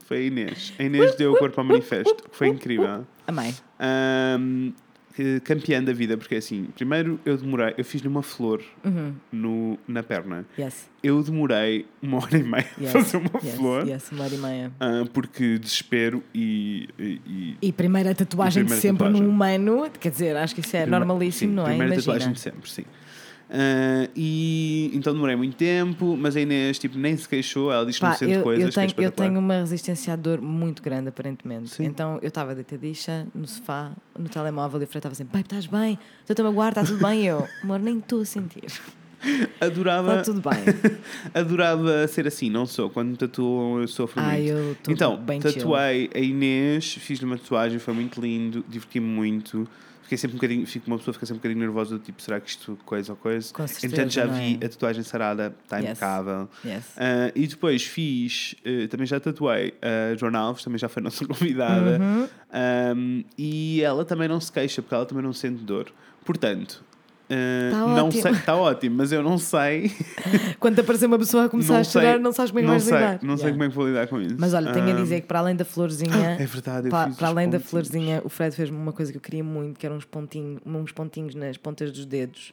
Foi a Inês. A Inês deu o corpo ao manifesto, que foi incrível. Amei. Um, campeã da vida, porque assim, primeiro eu demorei, eu fiz-lhe uma flor Uhum. no, na perna. Yes. Eu demorei uma hora e meia Yes. a fazer uma yes, flor, Yes, uma hora e meia. ah, porque desespero e- e- e primeira tatuagem E primeira de sempre tatuagem. num humano, quer dizer, acho que isso é Primeira- normalíssimo, sim, não é? Primeira Imagina. tatuagem de sempre, sim. Ah, e então demorei muito tempo, mas a Inês tipo, nem se queixou, ela diz que não sente eu, coisas. eu, que tenho, para eu tenho uma resistência à dor muito grande, aparentemente. Sim. Então eu estava deitadicha no sofá, no telemóvel, e o Fred estava assim: Pai, estás bem? Estou-te a magoar, está tudo bem? E eu, amor, nem estou a sentir. Adorava, Está tudo bem. adorava ser assim, não sou. Quando me tatuam, eu sofro Ai, muito. eu estou Então, bem chill. tatuei a Inês, fiz-lhe uma tatuagem, foi muito lindo, diverti-me muito. Fiquei sempre um bocadinho, fico, uma pessoa fica sempre um bocadinho nervosa, do tipo, será que isto coisa ou coisa? Com certeza, Entretanto, já vi é? a tatuagem sarada, está Yes. impecável. Yes. Ah, e depois fiz, eh, também já tatuei a Joana Alves, também já foi nossa convidada. Uhum. Um, e ela também não se queixa, porque ela também não sente dor. Portanto, uh, Tá não ótimo. sei, está ótimo, mas eu não sei. Quando aparecer uma pessoa a começar não a chorar, sei- não sabes como é que não vais sei, lidar. Não sei Yeah. como é que vou lidar com isso. Mas olha, tenho a Um, dizer que para além da florzinha, É verdade, eu para, fiz para os além da pontinhos. florzinha, o Fred fez-me uma coisa que eu queria muito, que eram uns pontinhos, uns pontinhos nas pontas dos dedos,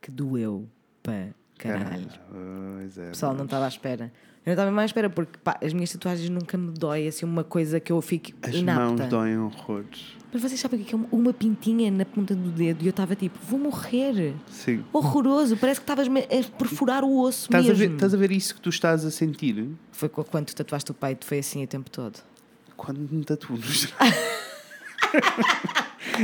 que doeu para caralho. Pois é, Pessoal, não mas estava à espera. Eu não estava mais à espera porque pá, as minhas tatuagens nunca me dói assim uma coisa que eu fico As inapta. mãos doem horrores. Mas vocês sabem o que é é uma- pintinha na ponta do dedo e eu estava tipo, vou morrer. Sim. Horroroso, parece que estavas-me a perfurar o osso Estás a, mesmo. ver, estás a ver isso que tu estás a sentir Foi quando tu tatuaste o peito, foi assim o tempo todo. quando me tatuo no.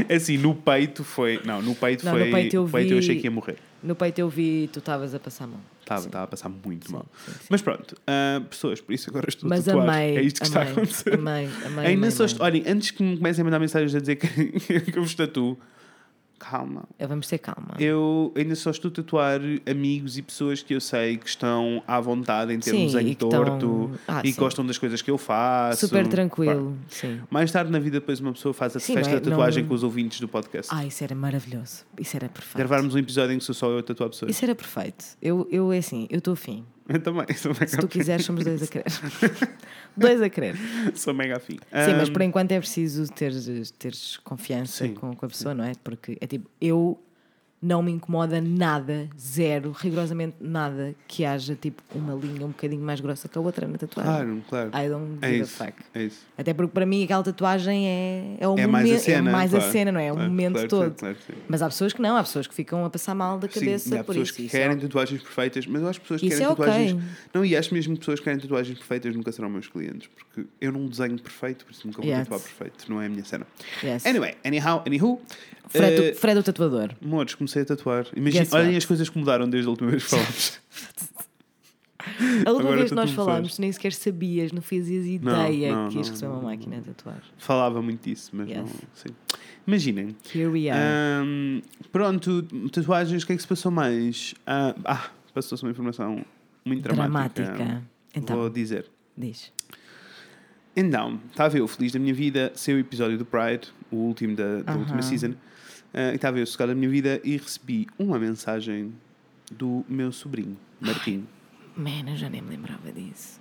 É assim, no peito foi. Não, no peito Não, no foi. peito eu o peito eu vi- achei que ia morrer. No peito eu vi tu estavas a passar a mão. Estava, Sim. estava a passar muito mal. sim, sim. Mas pronto, ah, pessoas, por isso agora estou Mas a tatuar. amei, é isto que está a amei, acontecer. amei, amei, amei, amei. Olhem, antes que me comecem a mandar mensagens a dizer que, que eu vos tatuo, calma. É, Vamos ter calma. Eu ainda só estou a tatuar amigos e pessoas que eu sei que estão à vontade em termos Sim, em e torto estão- Ah, e gostam das coisas que eu faço. Super tranquilo. Sim. Mais tarde na vida, depois uma pessoa faz a Sim, festa é? da tatuagem Não- com os ouvintes do podcast. Ah, isso era maravilhoso. Isso era perfeito. Gravarmos um episódio em que sou só eu a tatuar pessoas. Isso era perfeito. Eu, eu é assim, eu estou afim. Eu também, sou mega Se tu quiseres, somos dois a querer. dois a querer. Sou mega afim. Sim, mas por enquanto é preciso teres, teres confiança Sim, com, com a pessoa, não é? Porque é tipo, eu não me incomoda nada, zero, rigorosamente nada que haja tipo uma linha um bocadinho mais grossa que a outra na tatuagem. Claro, claro. I don't É give isso. a fuck. É isso. Até porque para mim aquela tatuagem é, é o É momento, mais a cena. é mais claro, a cena, não é? É o momento claro, todo. Claro. Mas há pessoas que não, há pessoas que ficam a passar mal da cabeça Sim, há por pessoas isso. que é querem tatuagens perfeitas, mas eu acho pessoas que Isso querem é tatuagens. Não, e acho mesmo que pessoas que querem tatuagens perfeitas nunca serão meus clientes, porque eu não desenho perfeito, por isso nunca vou Yes. tatuar perfeito, não é a minha cena. Yes. Anyway, anyhow, anywho. Fred, eh, Fred o tatuador. Amores, comecei a tatuar. Imagina, Guess olhem what? as coisas que mudaram desde a última vez que falámos. A última Agora vez que tu nós me falámos, nem sequer sabias, não fazias Não, ideia não, que ias não, receber uma não, máquina a tatuar. Falava muito disso, mas Yes. não. Sim. Imaginem. Here we are. Ahm, pronto, tatuagens, o que é que se passou mais? Ah, ah, passou-se uma informação muito dramática. Dramática. Então, Vou dizer. diz. Então, estava eu feliz da minha vida, seu episódio do Pride, o último da, da Aham. última season, e estava eu sossegado da minha vida e recebi uma mensagem do meu sobrinho, Martim. Man, eu já nem me lembrava disso.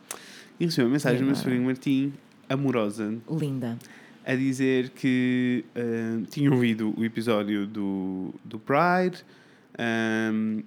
E recebi uma mensagem do meu sobrinho Martim, amorosa, Linda. a dizer que ah, tinha ouvido o episódio do, do Pride ahm,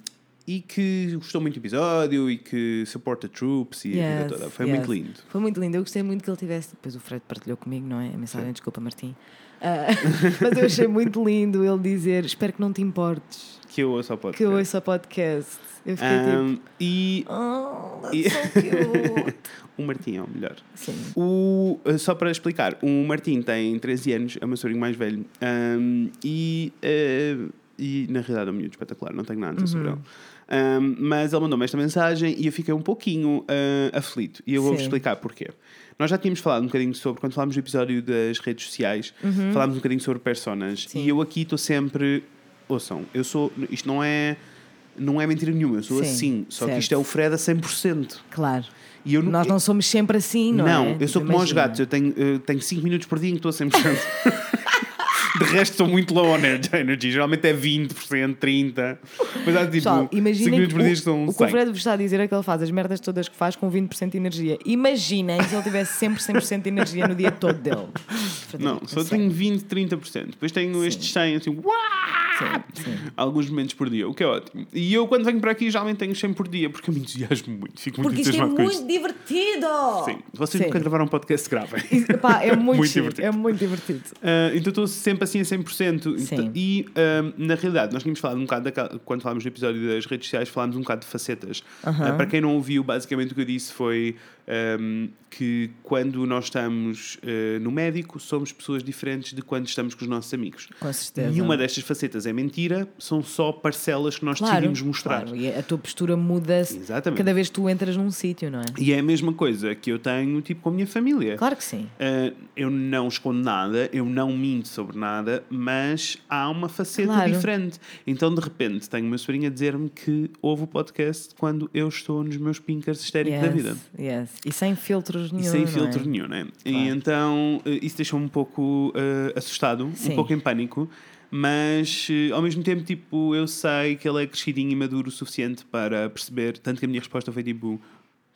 e que gostou muito do episódio e que supporta troops e a Yes, vida toda. Foi yes. muito lindo. Foi muito lindo. Eu gostei muito que ele tivesse. Depois o Fred partilhou comigo, não é? A mensagem, desculpa, Martim. Ah, mas eu achei muito lindo ele dizer: Espero que não te importes, Que eu ouço ao podcast. que eu ouça o podcast. Eu fiquei tipo. Ahm, e Oh, e- so o Martim é o melhor. Sim. O, uh, só para explicar, o Martim tem 13 anos, é o meu sobrinho mais velho, um, e, uh, e na realidade é um miúdo espetacular, não tenho nada a dizer sobre ele. Um, mas ele mandou-me esta mensagem e eu fiquei um pouquinho uh, aflito. E eu vou-vos explicar porquê. Nós já tínhamos falado um bocadinho sobre, quando falámos do episódio das redes sociais, falámos um bocadinho sobre personas. Sim. E eu aqui estou sempre. Ouçam, eu sou. Isto não é. Não é mentira nenhuma, eu sou Sim, assim. Só que certo. isto é o Fred a 100%. Claro. E eu Nós não somos sempre assim, não, não, é? eu sou como aos imagina. gatos, eu tenho 5 eu tenho minutos por dia em que estou a 100%. De resto, estou muito low on energy. Geralmente é 20%, 30%. Mas há tipo Pessoal, 5 imaginem que o, que são o que o 100. Fred vos está a dizer é que ele faz as merdas todas que faz com 20% de energia. Imaginem se ele tivesse sempre 100% de energia no dia todo dele. Fred, Não, só tenho 20, 30%. Depois tenho estes 100, assim, uau! Sim, sim. Alguns momentos por dia, o que é ótimo. E eu, quando venho para aqui, geralmente tenho 100 por dia, porque eu me entusiasmo muito. Fico muito Porque isto é muito isto. divertido! Sim. Vocês Sim. nunca gravaram um podcast, gravem. Pá, é muito, Muito divertido. é muito divertido. Ah, então estou sempre assim a 100%. Sim. E ah, na realidade, nós tínhamos falado um bocado, daquela- quando falámos do episódio das redes sociais, falámos um bocado de facetas. Aham. Ah, para quem não ouviu, basicamente o que eu disse foi ahm, que quando nós estamos ah, no médico, somos pessoas diferentes de quando estamos com os nossos amigos. Com certeza. Nenhuma destas facetas é mentira, são só parcelas que nós Claro, decidimos mostrar. claro. E a tua postura muda-se cada vez que tu entras num sítio, não é? E é a mesma coisa que eu tenho tipo, com a minha família. Claro que sim. Uh, eu não escondo nada, eu não minto sobre nada, mas há uma faceta Claro. diferente. Então, de repente, tenho o meu sobrinho a dizer-me que ouve o podcast quando eu estou nos meus pinkers histéricos da vida. yes. E sem filtros nenhum. E sem não filtro é? nenhum, né? E Claro. então uh, isso deixou-me um pouco uh, assustado, Sim. um pouco em pânico, mas uh, ao mesmo tempo, tipo, eu sei que ele é crescidinho e maduro o suficiente para perceber, tanto que a minha resposta foi tipo.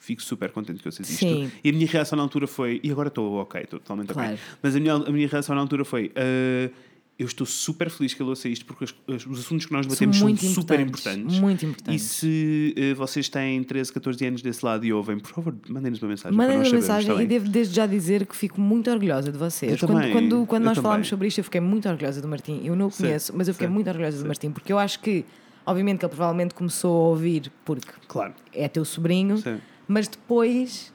Fico super contente que eu sei isto. Sim. E a minha reação na altura foi. E agora estou ok, estou totalmente Claro. ok. Mas a minha, a minha reação na altura foi. uh, eu estou super feliz que ele ouça isto porque os, os assuntos que nós São debatemos são, muito super importantes, importantes. Muito E importantes. se uh, vocês têm 13, 14 anos desse lado e ouvem, por favor, mandem-nos uma mensagem. para Mandem nós uma mensagem está e devo desde já dizer que fico muito orgulhosa de vocês. Eu quando também, quando, quando nós também. falámos sobre isto, eu fiquei muito orgulhosa do Martim. Eu não o conheço, mas eu fiquei muito orgulhosa do Martim, porque eu acho que, obviamente, que ele provavelmente começou a ouvir porque Claro. é teu sobrinho, mas depois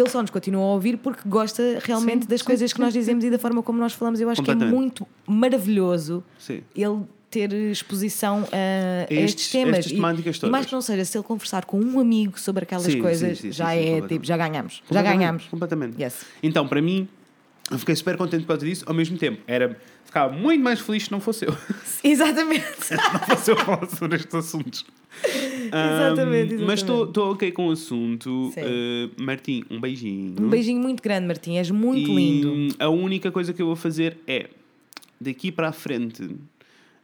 ele só nos continua a ouvir porque gosta realmente Sim, das sim, coisas que sim, nós sim. dizemos e da forma como nós falamos. Eu acho que é muito maravilhoso ele ter exposição a, a Estes- estes temas. estas temáticas e, mais todas. que não seja, se ele conversar com um amigo sobre aquelas coisas, já é tipo, já ganhamos. Já ganhamos. Completamente. Yes. Então, para mim, eu fiquei super contente por causa disso. Ao mesmo tempo, era, ficava muito mais feliz se não fosse eu. Exatamente. não fosse eu falar sobre estes assuntos. Exatamente, Ahm, Mas exatamente. estou ok com o assunto. Uh, Martim, um beijinho. Um beijinho muito grande, Martim. És muito e lindo. A única coisa que eu vou fazer é, daqui para a frente,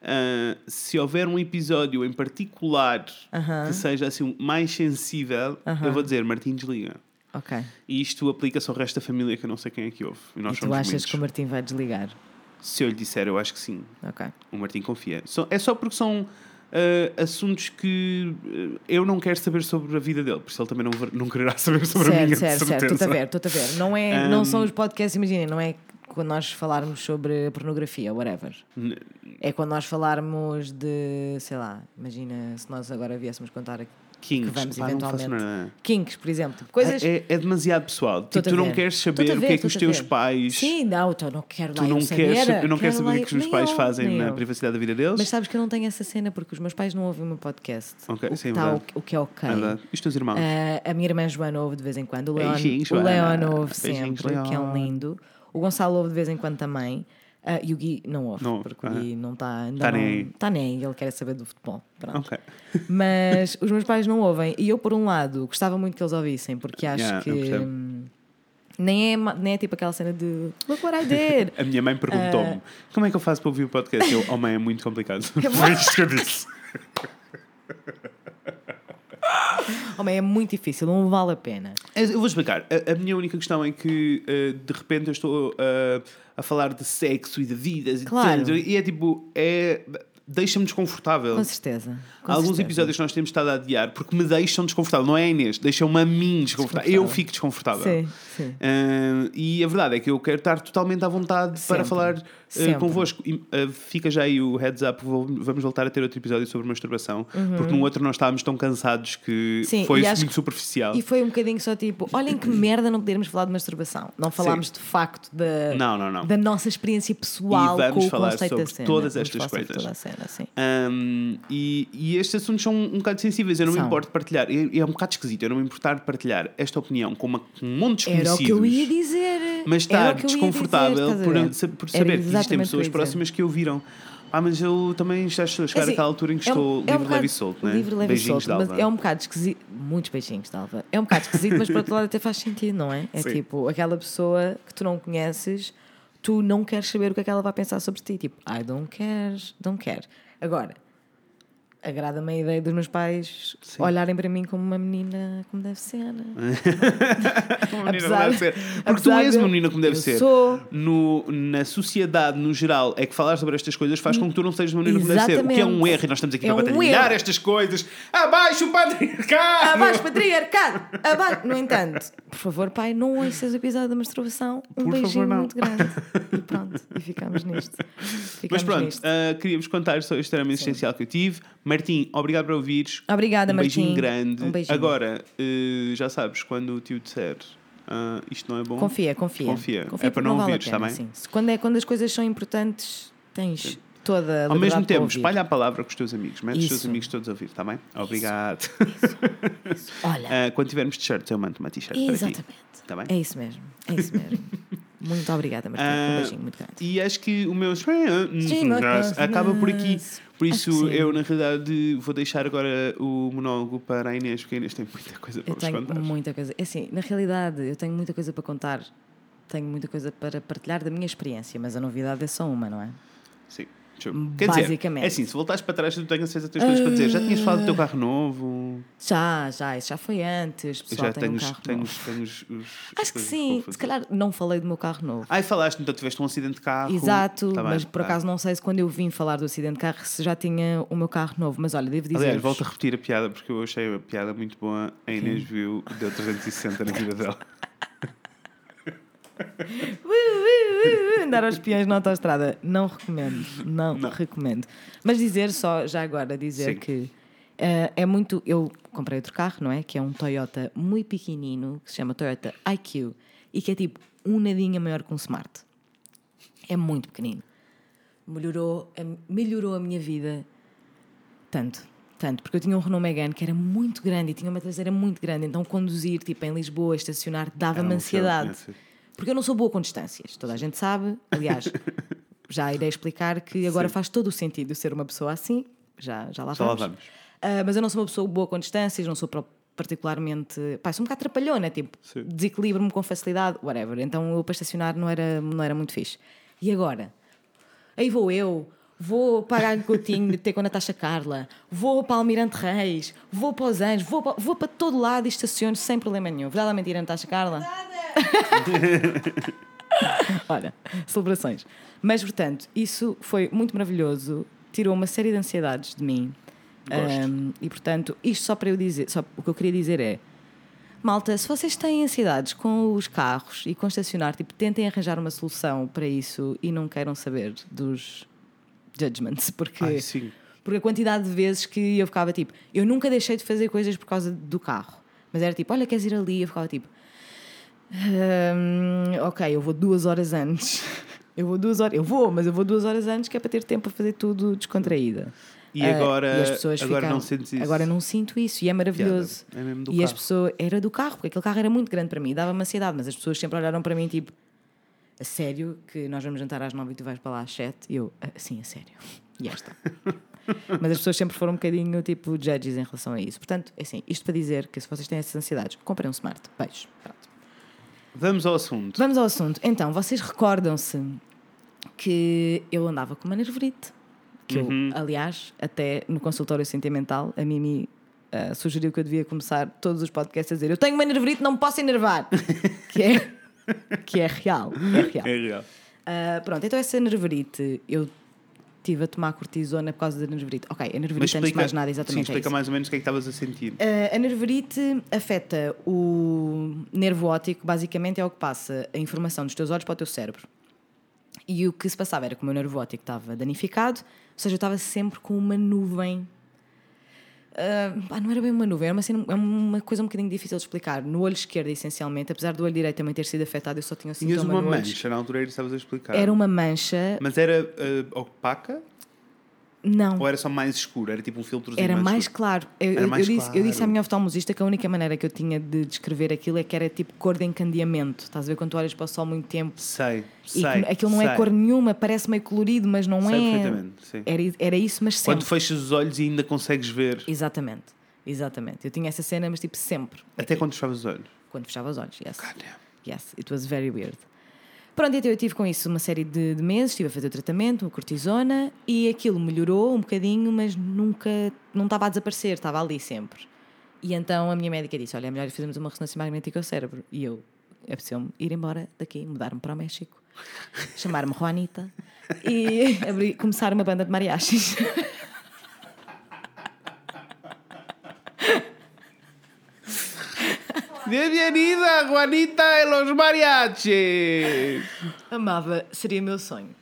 ah, se houver um episódio em particular Aham. que seja assim mais sensível, Aham. eu vou dizer Martim desliga. Ok. E isto aplica-se ao resto da família que eu não sei quem é que ouve. E nós e tu achas muitos. que o Martim vai desligar? Se eu lhe disser, eu acho que sim. Ok. O Martim confia. É só porque são ah, assuntos que ah, eu não quero saber sobre a vida dele, por isso ele também não, não quererá saber sobre a Certo, minha, certo, certo. Estou-te a ver, estou-te a ver. Não, é, não Um, são os podcasts, imaginem, não é quando nós falarmos sobre pornografia, whatever. N- É quando nós falarmos de, sei lá, imagina se nós agora viéssemos contar aqui. Kings. Que vamos Pá, eventualmente-. Kinks, por exemplo. Coisas. É, é demasiado pessoal. Tipo, tu não ver. queres saber a o ver, que é que os teus ver. pais. Sim, não, então não quero Tu lá não eu queres, saber. eu não quero saber o que é que os meus pais eu, fazem na eu. privacidade da vida deles. Mas sabes que eu não tenho essa cena porque os meus pais não ouvem o meu podcast. Ok, o, que sim, é tá, o, que é ok. É verdade. E os teus irmãos? Ah, a minha irmã Joana ouve de vez em quando. O Leon, Beijinhos, o. Leon ouve sempre, que é um Leon. lindo. O Gonçalo ouve de vez em quando também. Ah, e o Gui não ouve, Não porque o ah. Gui não está. Tá nem aí. Está nem ele quer saber do futebol. Pronto. Ok. Mas os meus pais não ouvem. E eu, por um lado, gostava muito que eles ouvissem, porque acho Yeah, que. nem é, nem é tipo aquela cena de Look what I did. A minha mãe perguntou-me como é que eu faço para ouvir o podcast? Eu, oh mãe, é muito complicado. Foi isto que eu disse. Homem, é muito difícil, não vale a pena. Eu vou explicar. A, a minha única questão é que eh, de repente eu estou eh, a falar de sexo e de vidas e Claro. tudo, e é tipo, é, deixa-me desconfortável. Com certeza. com alguns certeza. episódios que nós temos estado a adiar porque me deixam desconfortável. Não é Inês, deixam-me a mim desconfortável. Eu Desconfortável. fico desconfortável. Sim, sim. Ah, e a verdade é que eu quero estar totalmente à vontade para Sempre. falar ah, Sempre. convosco. E, ah, fica já aí o heads up, vou- vamos voltar a ter outro episódio sobre masturbação, porque no outro nós estávamos tão cansados que Uhum. Sim, foi muito que- superficial. E foi um bocadinho só tipo, olhem que merda não podermos falar de masturbação. Não falámos de facto da, Não, não, não. da nossa experiência pessoal E vamos com o falar conceito sobre da cena. todas Vamos estas coisas. Toda cena, sim. Um, e, e estes assuntos são um bocado sensíveis. Eu não me São. importo de partilhar. E é um bocado esquisito. Eu não me importar de partilhar esta opinião com, uma, com um monte de Era desconhecidos. o que eu ia dizer. Mas Era estar o desconfortável dizer, por, por Era saber que existem eu pessoas próximas que ouviram. Ah, mas eu também já estou a chegar É assim, àquela altura em que é um- estou é um livre, bocado- leve e solto, né? Livre, leve e Beijinhos solto, de mas é um bocado esquisito. Muitos beijinhos, Dalva. É um bocado esquisito, mas por outro lado até faz sentido, não é? É Sim. tipo aquela pessoa que tu não conheces, tu não queres saber o que é que ela vai pensar sobre ti. Tipo, I don't care, don't care. Agora, agrada-me a ideia dos meus pais Sim. olharem para mim como uma menina como deve ser. Uma menina Apesar- como deve ser. Porque tu és uma menina como deve ser. sou. No, na sociedade, no geral, é que falar sobre estas coisas faz com que tu não sejas uma menina como deve ser. O que é um Exatamente. erro e nós estamos aqui É para um batalhar erro. estas coisas. Abaixo o patriarcado! Abaixo, patriarcado! Abaixo! No entanto, por favor, pai, não ouças o episódio da masturbação. Um Por favor, beijinho não. muito grande. E pronto, e ficamos nisto. Mas Ficamos pronto, nisto. ah, queria-vos contar sobre este extremo existencial que eu tive. Martim, obrigado por ouvires. Obrigada, um beijinho Martim. grande. Um beijinho. Agora, eh, já sabes, quando o tio disser ah, isto não é bom, Confia, confia. Confia. É porque para não vale a ouvires, pena, tá bem? sim. Quando, é, quando as coisas são importantes, tens toda a ao mesmo tempo, espalha a palavra com os teus amigos. Mete os teus Isso. amigos todos a ouvir, está bem? Obrigado. Olha, Ah, quando tivermos t-shirts, eu mando uma t-shirt para ti. exatamente. Está bem? É isso mesmo. É isso mesmo. muito obrigada, Martim. Ah, um beijinho muito grande. E acho que o meu acaba por aqui. Por isso, eu, na realidade, vou deixar agora o monólogo para a Inês, porque a Inês tem muita coisa para Eu vos tenho contar. muita coisa. É Assim, na realidade, eu tenho muita coisa para contar. Tenho muita coisa para partilhar da minha experiência, mas a novidade é só uma, não é? Sim. Eu- Quer dizer, Basicamente. Ah. é assim, se voltares para trás, tu certeza que tens coisas para dizer. Já tinhas falado do teu carro novo? Já, já, isso já foi antes. Pessoal, já tenho, um os, carro tenho, os, tenho os, os- as Acho que sim. Se calhar não falei do meu carro novo. Ai, falaste, então tiveste um acidente de carro. Exato, Tá bem, mas por tá. acaso não sei se quando eu vim falar do acidente de carro se já tinha o meu carro novo. Mas olha, devo dizer. Aliás, volto a repetir a piada porque eu achei a piada muito boa. A Inês viu, deu 360 na vida dela. andar aos peões na autostrada. Não recomendo. Não, Não. recomendo. Mas dizer só, já agora, dizer Sim. que eh, é muito. Eu comprei outro carro, não é? Que é um Toyota muito pequenino, que se chama Toyota IQ, e que é tipo um nadinha maior que um Smart. É muito pequenino. Melhorou, a- melhorou a minha vida tanto. Tanto, porque eu tinha um Renault Megane que era muito grande e tinha uma traseira muito grande, então conduzir tipo em Lisboa, estacionar, dava-me um ansiedade. filme, Porque eu não sou boa com distâncias, toda a gente sabe. Aliás, já irei explicar que agora Sim. faz todo o sentido eu ser uma pessoa assim. Já, já lá Já lá vamos. vamos. Ah, mas eu não sou uma pessoa boa com distâncias, não sou particularmente. Pá, sou um bocado trapalhona, tipo, desequilibro-me com facilidade, whatever. Então eu para estacionar não era, não era muito fixe. E agora? Aí vou eu, vou para a Coutinho de ter com a Natasha Carla, vou para Almirante Reis, vou para os Anjos, vou para, vou para todo lado e estaciono sem problema nenhum. Verdade ou mentira, Natasha Carla? Olha, celebrações. Mas, portanto, isso foi muito maravilhoso, tirou uma série de ansiedades de mim. Um, e, portanto, isto só para eu dizer, só, o que eu queria dizer é. Malta, se vocês têm ansiedades com os carros e com estacionar, tipo, tentem arranjar uma solução para isso e não queiram saber dos judgments, porque, Ai, porque a quantidade de vezes que eu ficava tipo, eu nunca deixei de fazer coisas por causa do carro, mas era tipo, olha, queres ir ali? Eu ficava tipo, "Hum, ok, eu vou duas horas antes. Eu vou duas horas, eu vou, mas eu vou duas horas antes que é para ter tempo para fazer tudo descontraída. E Ah, agora, e as pessoas agora ficam- não sentes isso? Agora não sinto isso e é maravilhoso. Piada. É mesmo do e as carro. pessoas. Era do carro, porque aquele carro era muito grande para mim, dava-me ansiedade, mas as pessoas sempre olharam para mim tipo. A sério, que nós vamos jantar às nove e tu vais para lá às sete? E eu, "Ah, sim, a sério. E esta. mas as pessoas sempre foram um bocadinho tipo judges em relação a isso. Portanto, é assim, isto para dizer que se vocês têm essas ansiedades, comprem um smart. Beijo. Pronto. Vamos ao assunto. Vamos ao assunto. Então, vocês recordam-se que eu andava com uma nervorite. Que eu, aliás, até no consultório sentimental, a Mimi ah, sugeriu que eu devia começar todos os podcasts a dizer: Eu tenho uma nervorite, não me posso enervar. que, é, que é real. É real. É real. Ah, pronto, então essa nervorite, eu tive a tomar cortisona por causa da nervorite. Ok, a Mas nervorite, antes de explica, mais nada, sim, exatamente é explica isso. mais ou menos o que é que estavas a sentir. Uh, a nervorite afeta o nervo óptico, basicamente é o que passa a informação dos teus olhos para o teu cérebro. E o que se passava era que o meu nervo óptico estava danificado, ou seja, eu estava sempre com uma nuvem. Uh, não era bem uma nuvem, era uma, cena- é uma coisa um bocadinho difícil de explicar. No olho esquerdo, essencialmente, apesar do olho direito também ter sido afetado, eu só tinha Tinhas sintoma uma no olho mancha na altura, estavas a explicar. Era uma mancha, Mas era uh, opaca não. ou era só mais escuro? Era tipo um filtrozinho Era mais escuro? claro. Eu, Era eu- eu mais disse, eu disse à claro. minha oftalmologista que a única maneira que eu tinha de descrever aquilo é que era tipo cor de encandeamento. Estás a ver quando tu olhas para o sol muito tempo Sei, e sei. aquilo não é sei. cor nenhuma, parece meio colorido, mas não Sei é. perfeitamente, sim. Era, era isso, mas sempre. Quando fechas os olhos e ainda consegues ver. Exatamente, exatamente. Eu tinha essa cena, mas tipo sempre. Até quando fechavas os olhos. Quando fechava os olhos, yes. God damn. Yes, it was very weird. Pronto, então eu tive com isso uma série de, de meses, estive a fazer o tratamento, uma cortisona, e aquilo melhorou um bocadinho, mas nunca, não estava a desaparecer, estava ali sempre. E então a minha médica disse: Olha, é melhor fazermos uma ressonância magnética ao cérebro. E eu, apeteceu-me ir embora daqui, mudar-me para o México, chamar-me Juanita e abrir, começar uma banda de mariachis. Bienvenida, Juanita e los mariachis! Amava, seria meu sonho.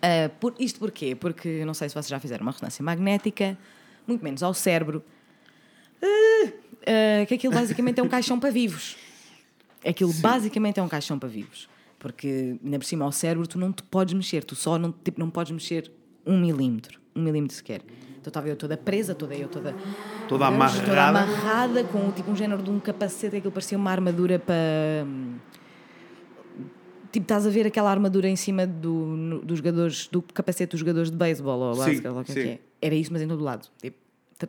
Ah, por, isto porquê? Porque não sei se vocês já fizeram uma ressonância magnética, muito menos ao cérebro, Ah, ah, que aquilo basicamente é um caixão para vivos. Aquilo basicamente é um caixão para vivos. Porque, ainda por cima, ao cérebro tu não te podes mexer, tu só não, tipo, não podes mexer um milímetro, um milímetro sequer. Então estava eu toda presa, toda eu toda Toda Toda amarrada. amarrada com tipo um género de um capacete, aquilo parecia uma armadura para. Tipo, estás a ver aquela armadura em cima do, dos jogadores, do capacete dos jogadores de beisebol ou basquete, o que é é. Era isso, mas em todo lado. Tipo,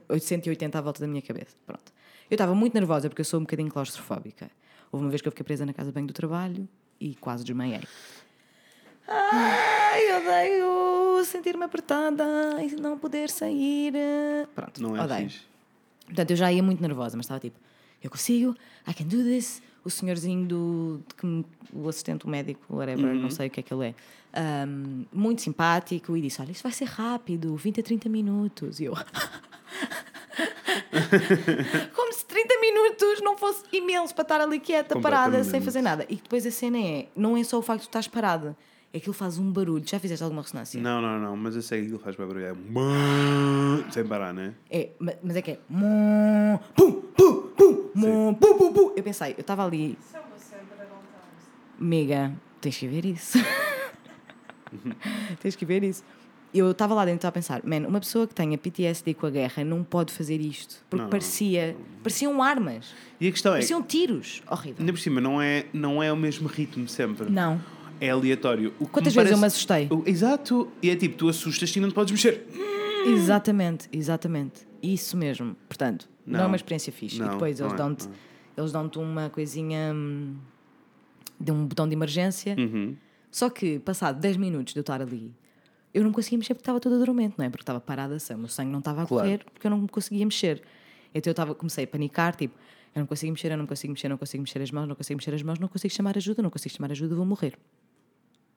880 à volta da minha cabeça. Pronto. Eu estava muito nervosa porque eu sou um bocadinho claustrofóbica. Houve uma vez que eu fiquei presa na casa banho do trabalho e quase desmaiei. Ai, odeio sentir-me apertada e não poder sair. Pronto, Não é odeio. fixe. Portanto, eu já ia muito nervosa, mas estava tipo, eu consigo, I can do this. O senhorzinho do. que o assistente, o médico, whatever, Uhum. não sei o que é que ele é, ahm, muito simpático e disse: Olha, isso vai ser rápido, 20 a 30 minutos. E eu. Como se 30 minutos não fosse imenso para estar ali quieta, parada, sem fazer nada. E depois a cena é: não é só o facto de tu estás parada, é que ele faz um barulho. Já fizeste alguma ressonância? Não, não, não, mas eu sei que aquilo faz para barulho. É um sem parar, né? É, ma- mas é que é. Pum, pum, pum, pum, pum, pum, pum. Eu pensei, eu estava ali. Amiga, tens que ver isso. tens que ver isso. Eu estava lá dentro estava a pensar, man, uma pessoa que tenha PTSD com a guerra não pode fazer isto. Porque Não. parecia. Pareciam armas. E a questão é, Pareciam tiros. Horrível. ainda por cima, não é, não é o mesmo ritmo sempre. Não. É aleatório. O que Quantas vezes eu me parece- assustei? O- Exato. E é tipo, tu assustas-te e não te podes mexer. Exatamente, exatamente. Isso mesmo. Portanto, não, é Não. uma experiência fixe. Não, e depois não eles é, dão-te não eles dão-te uma coisinha hum, de um botão de emergência. Uhum. Só que, passado 10 minutos de eu estar ali, eu não conseguia mexer porque estava toda dormente, não é? Porque estava parada assim, o meu sangue não estava a Claro. correr porque eu não me conseguia mexer. Então eu estava, comecei a panicar, tipo, Eu não consigo mexer, eu não consigo mexer, não consigo mexer as mãos, não consigo mexer as mãos, não consigo chamar ajuda, não consigo chamar ajuda, vou morrer.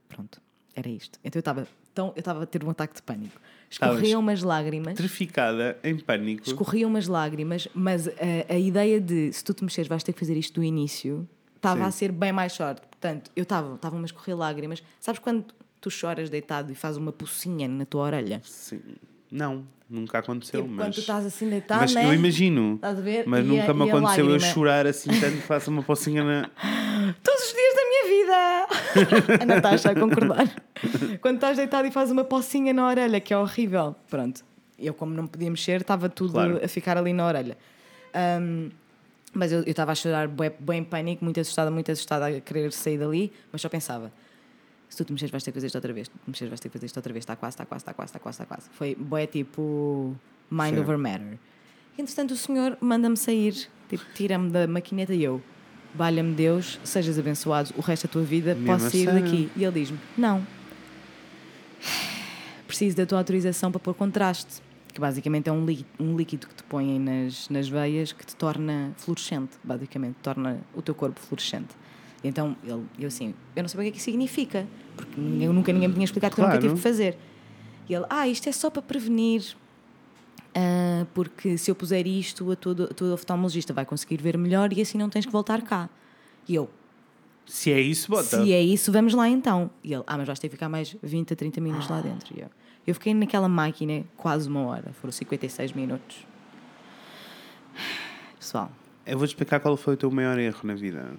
Pronto, era isto. Então eu estava então, eu estava a ter um ataque de pânico. Escorriam umas lágrimas, Terrificada, em pânico. escorriam umas lágrimas, mas a, a ideia de se tu te mexeres vais ter que fazer isto do início estava a ser bem mais forte. Portanto, eu estava, estava a escorrer lágrimas. Sabes quando tu choras deitado e fazes uma pocinha na tua orelha? Sim. Não, nunca aconteceu, Tipo, mas. quando tu estás assim deitado, mas né? eu imagino. Estás a ver? Mas E nunca a- me aconteceu eu chorar assim tanto que faço uma pocinha na. Todos os dias da minha vida! a Natasha a concordar. Quando estás deitado e fazes uma pocinha na orelha, que é horrível. Pronto. Eu, como não podia mexer, estava tudo Claro. a ficar ali na orelha. Ahm, mas eu estava a chorar bem, bem em pânico, muito assustada, muito assustada a querer sair dali, mas só pensava. Se tu te mexeres, vais ter que fazer isto outra vez. Tu te mexeres, vais ter que fazer isto outra vez. Está quase, está quase, está quase, está quase, está quase. Foi bué tipo mind Sim. over matter. Entretanto, o senhor manda-me sair, tipo, tira-me da maquineta e eu, valha-me Deus, sejas abençoado o resto da tua vida, Mesmo posso sair assim. daqui. E ele diz-me: Não, preciso da tua autorização para pôr contraste. Que basicamente é um, lí- um líquido que te põem nas, nas veias que te torna fluorescente, basicamente, torna o teu corpo fluorescente. E então ele, eu assim, eu não sabia o que é que significa, porque eu nunca ninguém me tinha explicado que eu nunca Claro. tive que fazer. E ele, ah, isto é só para prevenir, ah, porque se eu puser isto, a tua, a tua oftalmologista vai conseguir ver melhor e assim não tens que voltar cá. E eu, Se é isso, bota. se é isso, vamos lá então. E ele, ah, mas vais ter que ficar mais 20 a 30 minutos lá dentro. E eu, eu fiquei naquela máquina quase uma hora, foram 56 minutos. Pessoal, Eu vou-te explicar qual foi o teu maior erro na vida.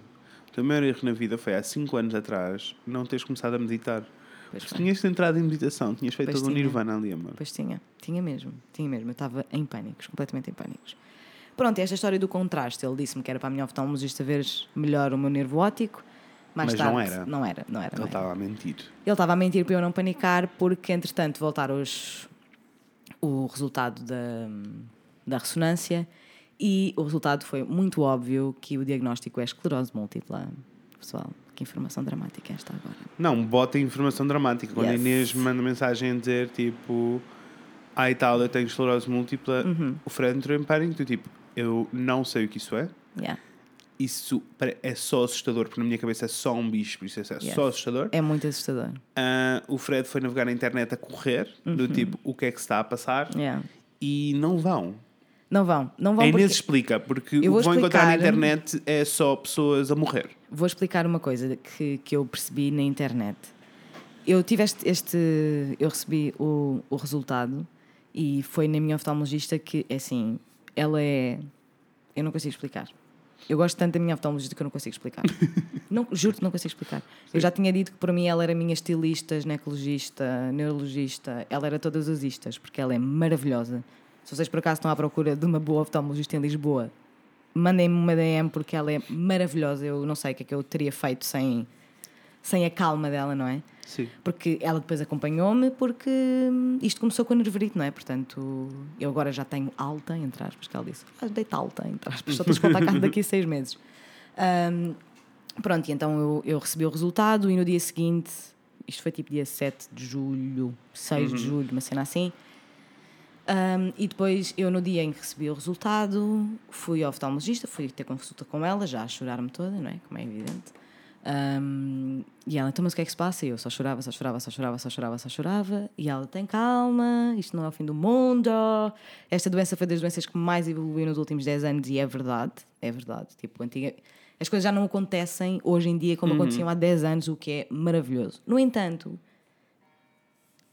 O teu maior erro na vida foi há 5 anos atrás não teres começado a meditar. Pois tinhas entrado em meditação, tinhas feito Pois todo um nirvana ali, amor. Pois tinha, tinha mesmo, tinha mesmo. Eu estava em pânicos, completamente em pânicos. Pronto, e esta história do contraste, ele disse-me que era para a minha oftalmologista ver melhor o meu nervo óptico. Mais Mas tarde, não era. Não era, não era. Ele estava a mentir. Ele estava a mentir para eu não panicar, porque entretanto voltaram os, o resultado da, da ressonância e o resultado foi muito óbvio que o diagnóstico é esclerose múltipla. Pessoal, que informação dramática é esta agora. Não, bota informação dramática. Quando Yes. a Inês me manda mensagem a dizer tipo, ai tal, eu tenho esclerose múltipla, Uhum. o Fred entrou em pânico. Tipo, eu não sei o que isso é. Yeah. Isso é só assustador, porque na minha cabeça é só um bicho, por isso é Yes. só assustador. É muito assustador. Ah, o Fred foi navegar na internet a correr, do Uhum. tipo, o que é que se está a passar, Yeah. e não vão. Não vão, não vão A porque... Inês explica, porque o que vão encontrar na explicar- internet é só pessoas a morrer. Vou explicar uma coisa que, que eu percebi na internet. Eu tive este, este- eu recebi o, o resultado e foi na minha oftalmologista que, é assim, ela é. Eu não consigo explicar. Eu gosto tanto da minha oftalmologista que eu não consigo explicar. não, juro que não consigo explicar. Eu já tinha dito que para mim ela era minha estilista, ginecologista, neurologista, ela era todas as istas, porque ela é maravilhosa. Se vocês por acaso estão à procura de uma boa oftalmologista em Lisboa, mandem-me uma DM porque ela é maravilhosa. Eu não sei o que é que eu teria feito sem, sem a calma dela, não é? Sim. Porque ela depois acompanhou-me porque hum, isto começou com a nerverite, não é? Portanto, eu agora já tenho alta, entre aspas, que ela disse. Ah, deita alta, entre aspas, só tens casa daqui a seis meses. Hum, pronto, e então eu, eu recebi o resultado e no dia seguinte, isto foi tipo dia 7 de julho, 6 de julho, uma cena assim. Hum, e depois eu, no dia em que recebi o resultado, fui ao oftalmologista, fui ter consulta com ela, já a chorar-me toda, não é? Como é evidente. Um, e ela, então, mas o que é que se passa? E eu só chorava, só chorava, só chorava, só chorava, só chorava. E ela, tem calma, isto não é o fim do mundo. Esta doença foi das doenças que mais evoluiu nos últimos 10 anos e é verdade, é verdade. Tipo, antiga... As coisas já não acontecem hoje em dia como aconteciam há 10 anos, o que é maravilhoso. No entanto,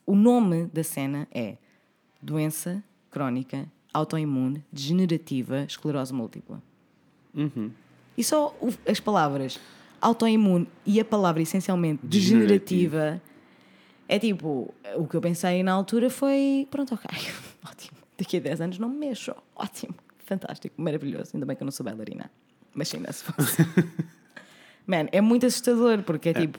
o nome da cena é doença crónica autoimune degenerativa esclerose múltipla. E só as palavras autoimune e a palavra essencialmente degenerativa é tipo, o que eu pensei na altura foi: pronto, ok, ótimo, daqui a 10 anos não me mexo, ótimo, fantástico, maravilhoso. Ainda bem que eu não sou bailarina, mas ainda se fosse. Man, é muito assustador porque é, tipo.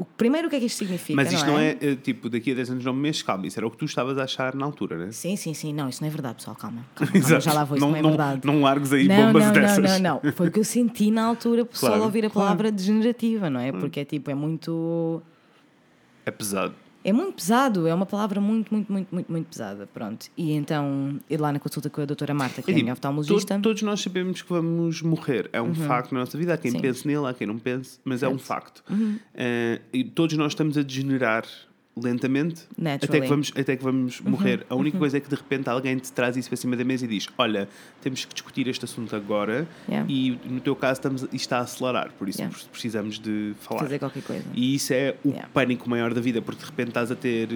O, primeiro, o que é que isto significa? Mas isto não é? é, eh, tipo, daqui a 10 anos não me mexes, calma, isso era o que tu estavas a achar na altura, né? Sim, sim, sim. Não, isso não é verdade, pessoal. Calma. calma, calma já lá vou. Isso não, é verdade. Não largues aí não, bombas não, dessas. não, não, não. Foi o que eu senti na altura só Claro, ouvir a claro. palavra degenerativa, não é? Porque é tipo, é muito. É pesado. É muito pesado, é uma palavra muito, muito, muito, muito, muito pesada. Pronto. E então, ir lá na consulta com a doutora Marta, que é a tipo, minha oftalmologista. to- todos nós sabemos que vamos morrer. É um facto na nossa vida. Há quem Uhum. Sim. pense nele, há quem não pense, mas é um facto. Uhum. Eh, e todos nós estamos a degenerar lentamente até Naturally. Uhum. que vamos, até que vamos morrer. A única coisa é que de repente alguém te traz isso para cima da mesa e diz: Olha, temos que discutir este assunto agora Yeah. e no teu caso estamos, isto está a acelerar, por isso Yeah. precisamos de falar. Fazer qualquer coisa. E isso é o Yeah. pânico maior da vida, porque de repente estás a ter.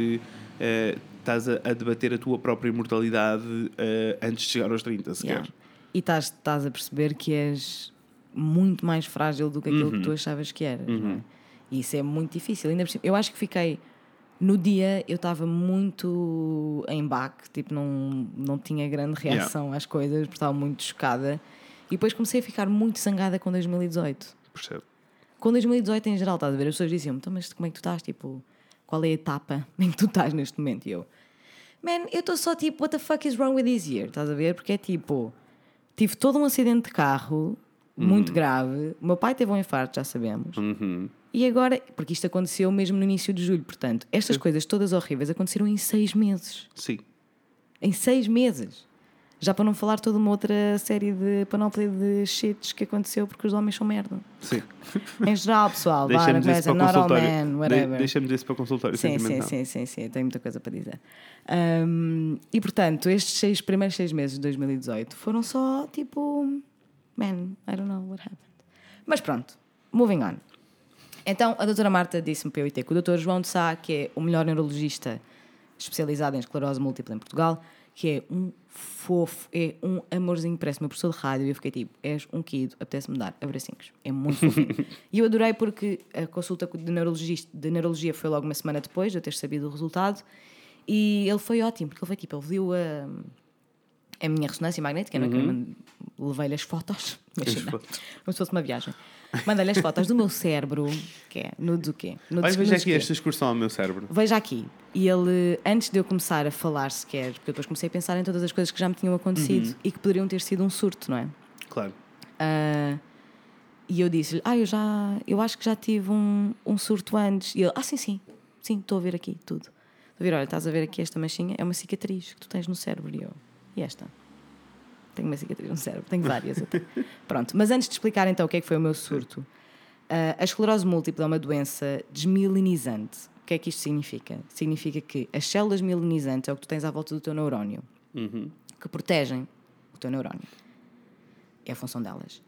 eh, estás a, a debater a tua própria mortalidade eh, antes de chegar aos 30, sequer. Yeah. E estás, estás a perceber que és muito mais frágil do que aquilo Uhum. que tu achavas que eras. é? E isso é muito difícil. Ainda eu acho que fiquei. No dia eu estava muito em baque, tipo, não, não tinha grande reação às coisas, porque estava muito chocada. E depois comecei a ficar muito zangada com 2018. Percebe? Com 2018 em geral, estás a ver? As pessoas diziam-me, então, mas como é que tu estás? Tipo, qual é a etapa em que tu estás neste momento? E eu, man, eu estou só tipo, what the fuck is wrong with this year? Estás a ver? Porque é tipo, tive todo um acidente de carro, muito grave. O meu pai teve um infarto, já sabemos. Uhum. E agora, porque isto aconteceu mesmo no início de julho, portanto, estas coisas todas horríveis aconteceram em seis meses. Sim. Em seis meses. Já para não falar toda uma outra série de panóplia de shits que aconteceu porque os homens são merda. Sim. Em geral, pessoal, vá, não o not all men, De- whatever. Deixamos isso para o consultório Sim, sim, sim, sim, sim, tenho muita coisa para dizer. Um, e portanto, estes seis, primeiros seis meses de 2018 foram só tipo, man, I don't know what happened. Mas pronto, moving on. Então, a doutora Marta disse-me para eu ir ter com o doutor João de Sá, que é o melhor neurologista especializado em esclerose múltipla em Portugal, que é um fofo, é um amorzinho, parece meu professor de rádio. E eu fiquei tipo, és um kid, apetece-me dar abracinhos. É muito fofinho. e eu adorei porque a consulta de, neurologista, de neurologia foi logo uma semana depois de eu ter sabido o resultado. E ele foi ótimo, porque ele foi tipo, ele viu a, a minha ressonância magnética, não é que mand- levei-lhe as fotos, imagina, como se fosse uma viagem. Mandei-lhe as fotos do meu cérebro, que é nudes o quê? Nudes, Olha, veja aqui esta excursão ao meu cérebro. Veja aqui. E ele, antes de eu começar a falar sequer, porque eu depois comecei a pensar em todas as coisas que já me tinham acontecido Uhum. e que poderiam ter sido um surto, não é? Claro. Ah, e eu disse-lhe, ah, eu já, eu acho que já tive um, um surto antes. E ele, ah, sim, sim, sim, estou a ver aqui tudo. Estou a ver, olha, estás a ver aqui esta manchinha? É uma cicatriz que tu tens no cérebro. E eu, e esta? Tenho uma cicatriz no cérebro, tenho várias até. Pronto, mas antes de explicar então o que é que foi o meu surto, ah, a esclerose múltipla é uma doença desmielinizante. O que é que isto significa? Significa que as células mielinizantes é o que tu tens à volta do teu neurónio, Uhum. que protegem o teu neurónio. É a função delas.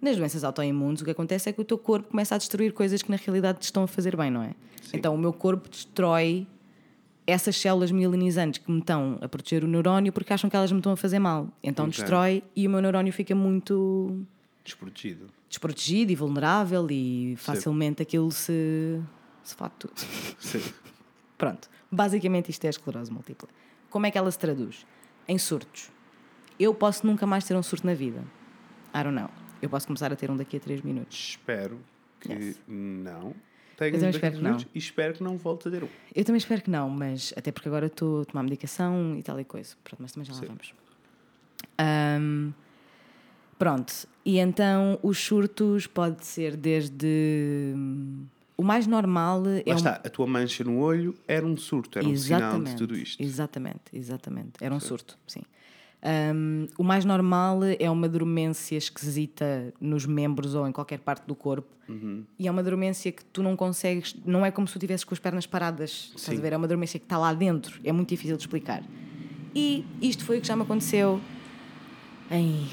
Nas doenças autoimunes, o que acontece é que o teu corpo começa a destruir coisas que na realidade te estão a fazer bem, não é? Então o meu corpo destrói essas células mielinizantes que me estão a proteger o neurónio porque acham que elas me estão a fazer mal. Então Ok. destrói e o meu neurónio fica muito Desprotegido. desprotegido e vulnerável e facilmente aquilo se, se faz tudo. Sim. Pronto. Basicamente isto é a esclerose múltipla. Como é que ela se traduz? Em surtos. Eu posso nunca mais ter um surto na vida. I don't know. Eu posso começar a ter um daqui a 3 minutos. Espero que Yes. não. Tenho Eu também espero que não. E espero que não volte a ter um. Eu também espero que não, mas até porque agora estou a tomar medicação e tal e coisa. Pronto, mas também já lá Sim. vamos. Ahm, pronto. E então os surtos pode ser desde. hum, O mais normal é Lá um- está, a tua mancha no olho era um surto, era um sinal de tudo isto. Exatamente, exatamente. Era um surto, sim. Um, o mais normal é uma dormência esquisita nos membros ou em qualquer parte do corpo. Uhum. E é uma dormência que tu não consegues, não é como se tu estivesse com as pernas paradas. Estás Sim. a ver? É uma dormência que está lá dentro. É muito difícil de explicar. E isto foi o que já me aconteceu em.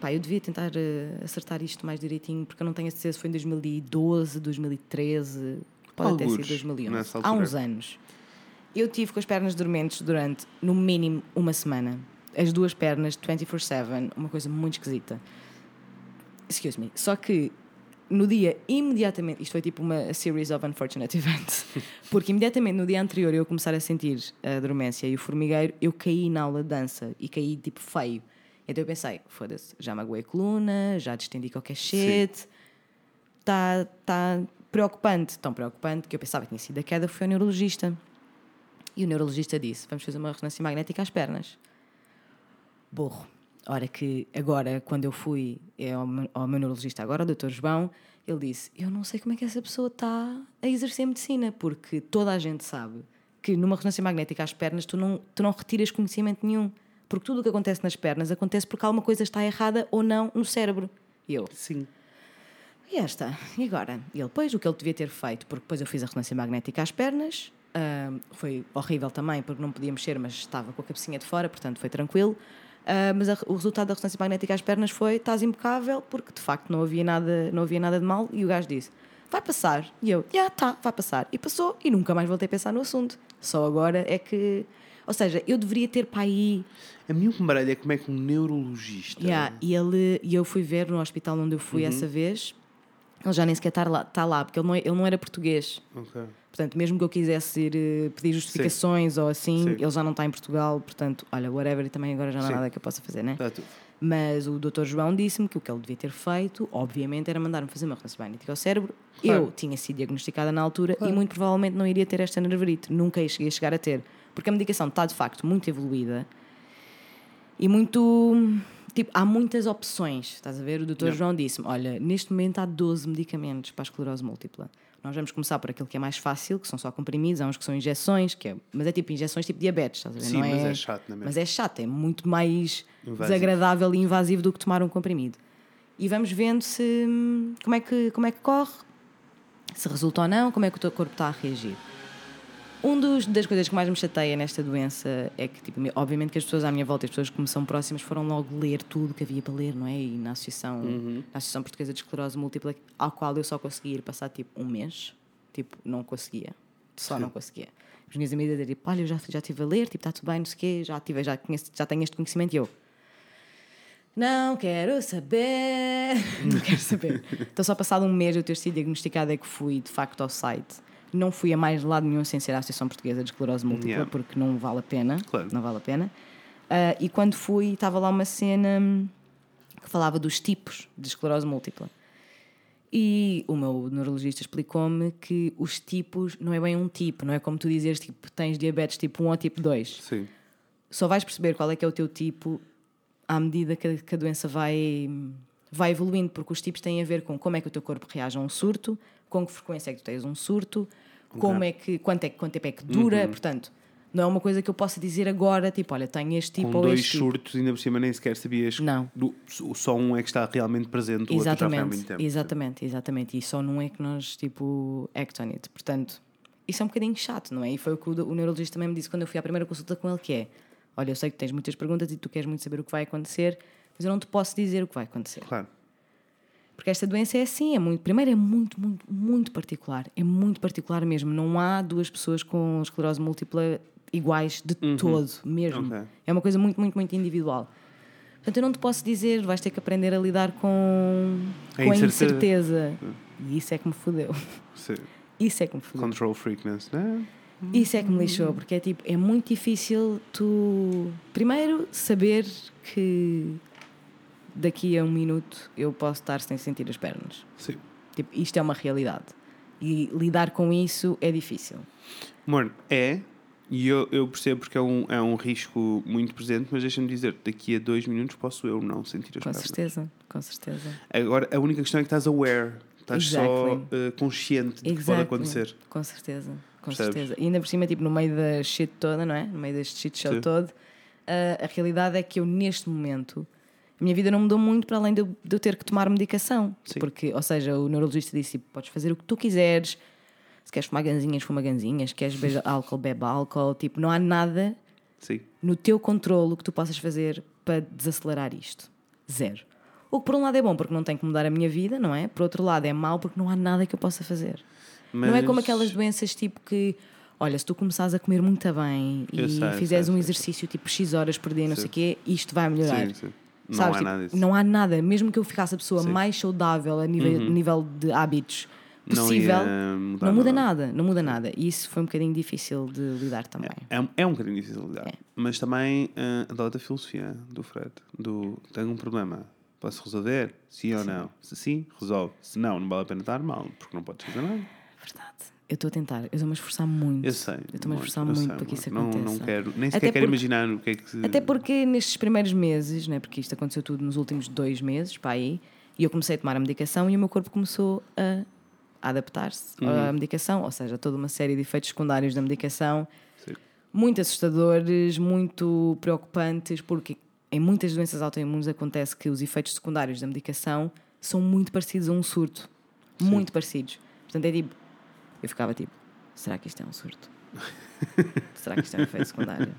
Pá, eu devia tentar eh, acertar isto mais direitinho, porque eu não tenho a certeza se foi em 2012, 2013, pode até ser Algures, 2011. nessa Há uns anos. Eu tive com as pernas dormentes durante, no mínimo, uma semana. As duas pernas, 24-7, uma coisa muito esquisita. Excuse me. Só que no dia imediatamente, isto foi tipo uma series of unfortunate events, porque imediatamente no dia anterior eu começar a sentir a dormência e o formigueiro, eu caí na aula de dança e caí tipo feio. Então eu pensei, foda-se, já magoei a coluna, já distendi qualquer shit, está tá preocupante, tão preocupante que eu pensava que tinha sido a queda, fui ao neurologista. E o neurologista disse: Vamos fazer uma ressonância magnética às pernas. Burro. Ora que agora, quando eu fui é ao, meu- ao meu neurologista, agora, o Dr. João, ele disse: Eu não sei como é que essa pessoa está a exercer medicina, porque toda a gente sabe que numa ressonância magnética às pernas tu não, tu não retiras conhecimento nenhum. Porque tudo o que acontece nas pernas acontece porque alguma coisa está errada ou não no cérebro. E eu, Sim. e esta? E agora? E ele, pois, o que ele devia ter feito, porque depois eu fiz a ressonância magnética às pernas, ah, foi horrível também, porque não podia mexer, mas estava com a cabecinha de fora, portanto foi tranquilo. Ah, mas a- o resultado da ressonância magnética às pernas foi: estás impecável, porque de facto não havia nada, não havia nada de mal. E o gajo disse: vai passar. E eu, já tá, vai passar. E passou, e nunca mais voltei a pensar no assunto. Só agora é que. Ou seja, eu deveria ter para aí A mim o que me baralha é como é que um neurologista. Yeah, e, ele, e eu fui ver no hospital onde eu fui Uhum. essa vez. Ele já nem sequer está lá, tá lá porque ele não, é- ele não era português. Ok. Portanto, mesmo que eu quisesse ir eh, pedir justificações ou assim, Sim. ele já não está em Portugal. Portanto, olha, whatever, e também agora já não há Sim. nada que eu possa fazer, né? Está tudo. Mas o Dr. João disse-me que o que ele devia ter feito, obviamente, era mandar-me fazer uma ressonância magnética ao cérebro. Claro. Eu tinha sido diagnosticada na altura e muito provavelmente não iria ter esta nervurite. Nunca ia chegar a ter. Porque a medicação está, de facto, muito evoluída e muito. Tipo, há muitas opções, estás a ver? O Dr. João disse-me: olha, neste momento há 12 medicamentos para a esclerose múltipla. Nós vamos começar por aquilo que é mais fácil, que são só comprimidos, há uns que são injeções, que é, mas é tipo injeções tipo diabetes, estás a ver? Sim, não mas é, é chato, não é mesmo? Mas é chato, é muito mais Invasivo. desagradável e invasivo do que tomar um comprimido. E vamos vendo se como é que, como é que corre, se resulta ou não, como é que o teu corpo está a reagir. Um dos, das coisas que mais me chateia nesta doença é que, tipo, obviamente que as pessoas à minha volta, as pessoas que me são próximas, foram logo ler tudo que havia para ler, não é? E na Associação, Uhum. na Associação Portuguesa de Esclerose Múltipla, ao qual eu só consegui ir passar, tipo, um mês. Tipo, não conseguia. Só não conseguia. As minhas amigas diziam, tipo, olha, eu já, já estive a ler, tipo, está tudo bem, não sei o quê, já, tive, já, conheço, já tenho este conhecimento e eu... Não quero saber. Não quero saber. Então, só passado um mês eu ter sido diagnosticada é que fui, de facto, ao site. Não fui a mais lado nenhum sem ser a Associação Portuguesa de Esclerose Múltipla, Yeah. porque não vale a pena. Claro. Não vale a pena. Ah, e quando fui, estava lá uma cena que falava dos tipos de esclerose múltipla. E o meu neurologista explicou-me que os tipos não é bem um tipo, não é como tu dizeres, tipo, tens diabetes tipo 1 ou tipo 2 Sim. só vais perceber qual é que é o teu tipo à medida que a, que a doença vai, vai evoluindo, porque os tipos têm a ver com como é que o teu corpo reage a um surto, com que frequência é que tu tens um surto, como é que, quanto, é, quanto tempo é que dura, portanto, não é uma coisa que eu possa dizer agora, tipo, olha, tenho este tipo Com ou dois este tipo. surtos, ainda por cima nem sequer sabias. Não. Do, só um é que está realmente presente, o outro já Exatamente, muito tempo. exatamente, exatamente. E só não é que nós, tipo, act on it. Portanto, isso é um bocadinho chato, não é? E foi o que o, o neurologista também me disse quando eu fui à primeira consulta com ele, que é, olha, eu sei que tens muitas perguntas e tu queres muito saber o que vai acontecer, mas eu não te posso dizer o que vai acontecer. Claro. Porque esta doença é assim, é muito, primeiro é muito, muito, muito particular. É muito particular mesmo. Não há duas pessoas com esclerose múltipla iguais de todo, mesmo. Uhum. Ok. É uma coisa muito, muito, muito individual. Portanto, eu não te posso dizer, vais ter que aprender a lidar com, A com a incerteza. incerteza. E isso é que me fodeu. Sim. Isso é que me fodeu. Control freakness, né? Isso é que me lixou, porque é tipo, é muito difícil tu primeiro saber que daqui a um minuto eu posso estar sem sentir as pernas. Sim. Tipo, isto é uma realidade. E lidar com isso é difícil. Mano, é. E eu, eu percebo porque é um, é um risco muito presente, mas deixa-me dizer, daqui a dois minutos posso eu não sentir as Com pernas. certeza, com certeza. Agora, a única questão é que estás aware. Estás só Exactly. eh, consciente de que pode Exactly. acontecer. Com certeza, com Percebes? certeza. E ainda por cima, tipo, no meio da shit toda, não é? No meio deste shit show Sim. todo, ah, a realidade é que eu, neste momento, a minha vida não mudou muito para além de eu, de eu ter que tomar medicação. Sim. Porque, ou seja, o neurologista disse: tipo, podes fazer o que tu quiseres, se queres fumar ganzinhas, fuma ganzinhas, se queres beber álcool, bebe álcool. Tipo, não há nada Sim. no teu controlo que tu possas fazer para desacelerar isto. Zero. O que por um lado é bom porque não tenho que mudar a minha vida, não é? Por outro lado é mau porque não há nada que eu possa fazer. Não é como Mas- aquelas doenças tipo que, olha, se tu começares a comer muito bem e sei, fizeres sei, um sei. exercício tipo X horas por dia, não Sim. sei o quê, isto vai melhorar. Sim, sim. Não Sabes? há Tipo, nada disso. não há nada, mesmo que eu ficasse a pessoa Sim. Uhum. mais saudável a nível, nível de hábitos Não possível, mudar não muda nada. nada, não muda nada. E isso foi um bocadinho difícil de lidar também. É, um- é um bocadinho difícil de lidar. É. Mas também uh, adota a filosofia do Fred. Do tenho um problema, posso resolver? Sim ou não? Se sim, resolve. Se não, não vale a pena estar mal, porque não podes fazer nada. Verdade. Eu estou a tentar, eu estou-me a esforçar muito. Eu sei. Eu estou-me a esforçar muito sei, para que isso não, aconteça. Não quero, nem sequer Até quero porque- imaginar o que é que. Até porque nestes primeiros meses, né, porque isto aconteceu tudo nos últimos dois meses, para aí, e eu comecei a tomar a medicação e o meu corpo começou a adaptar-se Uhum. à medicação, ou seja, toda uma série de efeitos secundários da medicação, Sim. muito assustadores, muito preocupantes, porque em muitas doenças autoimunes acontece que os efeitos secundários da medicação são muito parecidos a um surto. Muito parecidos. Portanto, é tipo. Eu ficava tipo: será que isto é um surto? será que isto é um efeito secundário?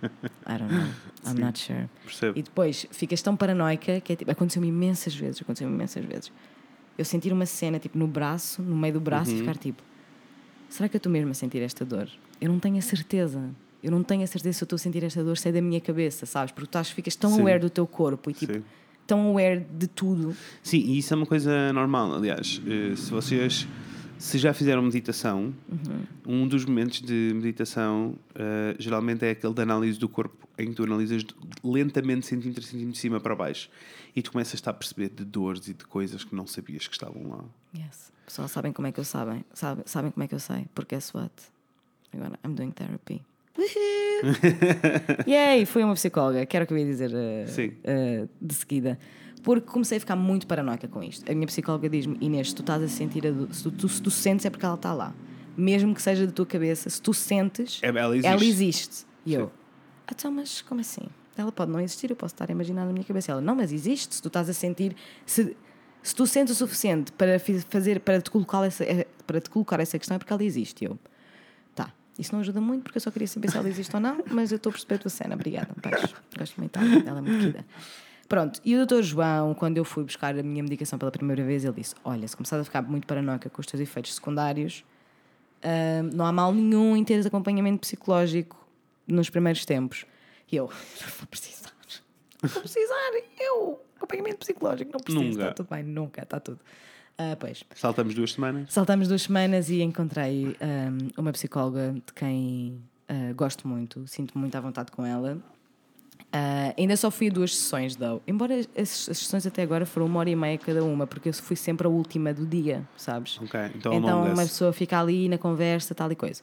I don't know. I'm not sure. Percebo. E depois ficas tão paranoica que é tipo, aconteceu-me imensas vezes, aconteceu-me imensas vezes. Eu sentir uma cena tipo no braço, no meio do braço, Uhum. e ficar tipo: será que eu estou mesmo a sentir esta dor? Eu não tenho a certeza. Eu não tenho a certeza se eu estou a sentir esta dor, se é da minha cabeça, sabes? Porque tu estás, ficas tão Sim. aware do teu corpo e tipo, Sim. tão aware de tudo. Sim, e isso é uma coisa normal. Aliás, eh, se vocês se já fizeram meditação, um dos momentos de meditação eh, geralmente é aquele de análise do corpo, em que tu analisas lentamente, centímetro a centímetro, de cima para baixo, e tu começas a perceber de dores e de coisas que não sabias que estavam lá. Yes. Pessoal, sabem como é que eu sabem? Sabem, sabem como é que eu sei? Porque guess what? Agora, I'm doing therapy. Yay! Fui uma psicóloga, que era o que eu ia dizer uh, uh, de seguida. Porque comecei a ficar muito paranoica com isto. A minha psicóloga diz-me: Inês, se tu estás a sentir a dor, se tu, tu- se tu sentes é porque ela está lá. Mesmo que seja da tua cabeça, se tu sentes, É, ela existe. ela existe. E eu, Sim. então, mas como assim? Ela pode não existir, eu posso estar a imaginar na minha cabeça. Ela, não, mas existe. Se tu estás a sentir, se, se tu sentes o suficiente para fazer, para te colocar essa, eh, para te colocar essa questão, é porque ela existe. E eu, tá. Isso não ajuda muito, porque eu só queria saber se ela existe ou não, mas eu estou a perceber a tua cena. Obrigada, beijo. Gosto muito dela, ela é muito querida. Pronto, e o doutor João, quando eu fui buscar a minha medicação pela primeira vez, ele disse: Olha, se começares a ficar muito paranoica com os teus efeitos secundários, Ahm, não há mal nenhum em teres acompanhamento psicológico nos primeiros tempos. E eu, não vou precisar. Não vou precisar. Eu, acompanhamento psicológico, não preciso. Nunca. Está tudo bem, nunca, está tudo. Ah, pois. Saltamos duas semanas. Saltamos duas semanas e encontrei ahm, uma psicóloga de quem ah, gosto muito, sinto muito à vontade com ela. Ah, ainda só fui a duas sessões, though. Embora as, as sessões até agora foram uma hora e meia cada uma, porque eu fui sempre a última do dia, sabes? Ok, então, Então uma pessoa fica ali na conversa, tal e coisa.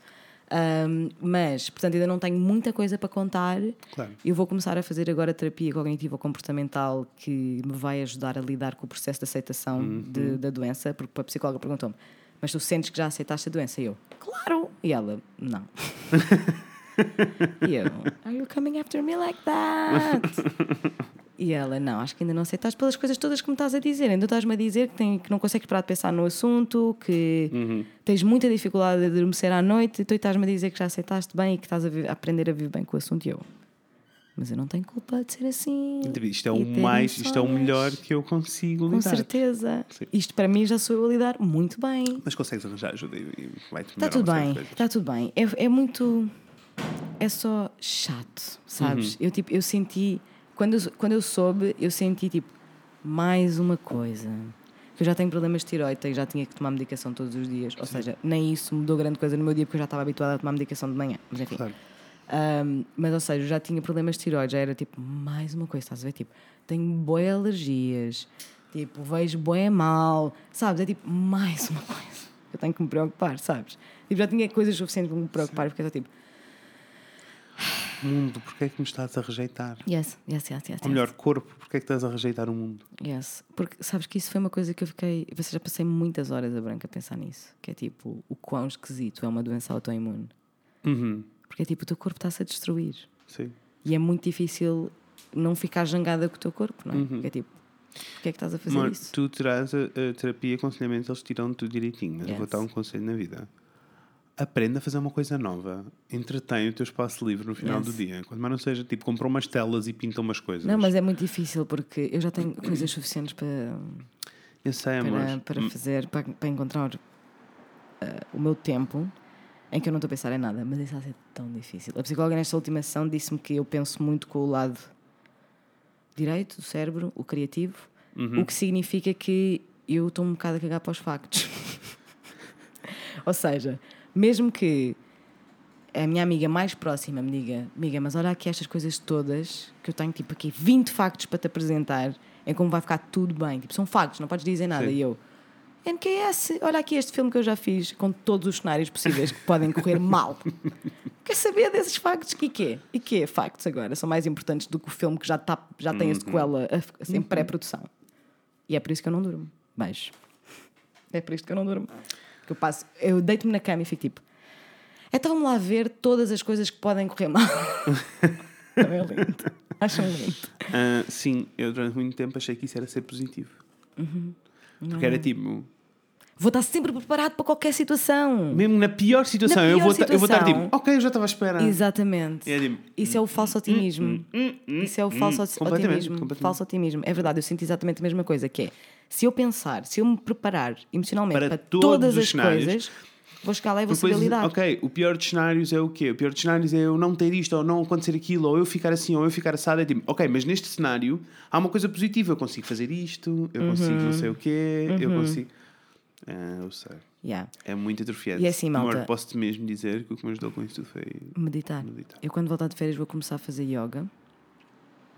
Ahm, mas, portanto, ainda não tenho muita coisa para contar. Claro. Eu vou começar a fazer agora terapia cognitivo comportamental que me vai ajudar a lidar com o processo de aceitação Uhum. de- da doença, porque a psicóloga perguntou-me: Mas tu sentes que já aceitaste a doença? E eu, claro! E ela, não. e eu, Are you coming after me like that? E ela, não, acho que ainda não aceitaste pelas coisas todas que me estás a dizer. Ainda estás-me a dizer que, tem, que não consegues parar de pensar no assunto, que Uhum. tens muita dificuldade de adormecer à noite, e tu estás-me a dizer que já aceitaste bem e que estás a, a aprender a viver bem com o assunto. E eu, mas eu não tenho culpa de ser assim. Isto é o mais, isto é o melhor que eu consigo Com lidar. certeza. Sim. Isto para mim já sou eu a lidar muito bem. Mas consegues arranjar ajuda e vai-te Está tudo bem, está tudo bem. É, é muito. É só chato, sabes? Uhum. Eu, tipo, eu senti. Quando eu, quando eu soube, eu senti tipo. Mais uma coisa. Que eu já tenho problemas de tiroide e já tinha que tomar medicação todos os dias. Ou seja, nem isso mudou grande coisa no meu dia porque eu já estava habituada a tomar medicação de manhã. Mas enfim. Claro. Um, mas, ou seja, eu já tinha problemas de tiroide, já era tipo mais uma coisa, estás a ver? Tipo, tenho boé alergias, tipo, vejo boé mal, sabes? É tipo mais uma coisa. Eu tenho que me preocupar, sabes? Tipo, já tinha coisas suficientes para me preocupar, porque eu estou tipo, Mundo, porquê é que me estás a rejeitar? yes, yes, yes, yes. Ou melhor, corpo, porquê é que estás a rejeitar o mundo? Yes. Porque sabes que isso foi uma coisa que eu fiquei. Você já passei muitas horas a branca a pensar nisso. Que é tipo, o quão esquisito é uma doença autoimune. Uhum. Porque é tipo, o teu corpo está-se a destruir. Sim. E é muito difícil não ficar jangada com o teu corpo, não é? Porque é tipo, porquê é que estás a fazer Amor, isso? tu terás a, a terapia, aconselhamento, eles tiram tudo direitinho. Mas eu vou Yes. dar um conselho na vida. Aprenda a fazer uma coisa nova. Entretém o teu espaço livre no final Yes. do dia. Quando mais não seja, tipo, compra umas telas e pinta umas coisas. Não, mas é muito difícil porque eu já tenho coisas suficientes para, Eu sei, amor. para, para fazer, para, para encontrar eh, o meu tempo em que eu não estou a pensar em nada, mas isso vai ser tão difícil. A psicóloga nesta última sessão disse-me que eu penso muito com o lado direito do cérebro, o criativo, o que significa que eu estou um bocado a cagar para os factos. Ou seja, mesmo que a minha amiga mais próxima me diga, amiga, mas olha aqui estas coisas todas, que eu tenho tipo aqui 20 factos para te apresentar, em como vai ficar tudo bem. Tipo, são factos, não podes dizer nada. Sim. E eu, NKS, olha aqui este filme que eu já fiz, com todos os cenários possíveis que podem correr mal. Quer saber desses factos? E quê? E quê? Factos agora são mais importantes do que o filme que já, tá, já tem a sequela a- assim, em pré-produção. E é por isso que eu não durmo. Beijo. É por isto que eu não durmo. Que eu passo, eu deito-me na cama e fico tipo, então vamos lá ver todas as coisas que podem correr mal. Não é lindo. Acham lindo. Ah, sim, eu durante muito tempo achei que isso era ser positivo. Uhum. Porque era tipo, Vou estar sempre preparado para qualquer situação. mesmo na pior situação, Na eu, pior vou ta- eu vou estar situação. tipo, ok, eu já estava à espera. Exatamente. É tipo, Isso é o falso otimismo. Isso é o falso oti- completamente, otimismo. completamente. Falso otimismo. É verdade, eu sinto exatamente a mesma coisa, que é se eu pensar, se eu me preparar emocionalmente Para para, todas as cenários, coisas, vou chegar lá e vou Depois, saber lidar. ok, o pior dos cenários é o quê? O pior dos cenários é eu não ter isto, ou não acontecer aquilo, ou eu ficar assim, ou eu ficar assado. É tipo, ok, mas neste cenário há uma coisa positiva. Eu consigo fazer isto, eu consigo Uhum. não sei o quê, eu consigo. Ah, eu sei. Yeah. É muito atrofiante. E é assim, malta. Posso-te mesmo dizer que o que me ajudou com isto foi. Meditar. Meditar. Eu, quando voltar de férias, vou começar a fazer yoga.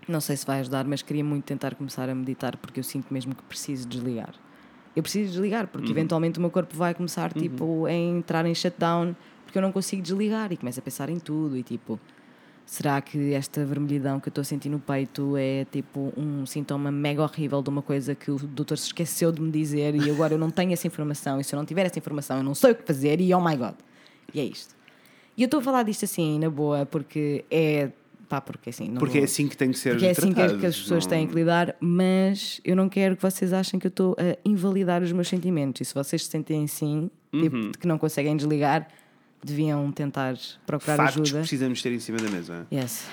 Não sei se vai ajudar, mas queria muito tentar começar a meditar porque eu sinto mesmo que preciso desligar. Eu preciso desligar Uhum. porque eventualmente o meu corpo vai começar tipo, a entrar em shutdown porque eu não consigo desligar e começo a pensar em tudo e tipo. Será que esta vermelhidão que eu estou a sentir no peito é tipo um sintoma mega horrível de uma coisa que o doutor se esqueceu de me dizer e agora eu não tenho essa informação e se eu não tiver essa informação eu não sei o que fazer e oh my god. E é isto. E eu estou a falar disto assim, na boa, porque é. Pá, porque assim. Porque é vou- assim que tem que ser porque é assim que, tratado, que as pessoas não- têm que lidar, mas eu não quero que vocês achem que eu estou a invalidar os meus sentimentos. E se vocês se sentem assim, Uhum. tipo, que não conseguem desligar, deviam tentar procurar Factos que ajuda. precisamos ter em cima da mesa. Yes.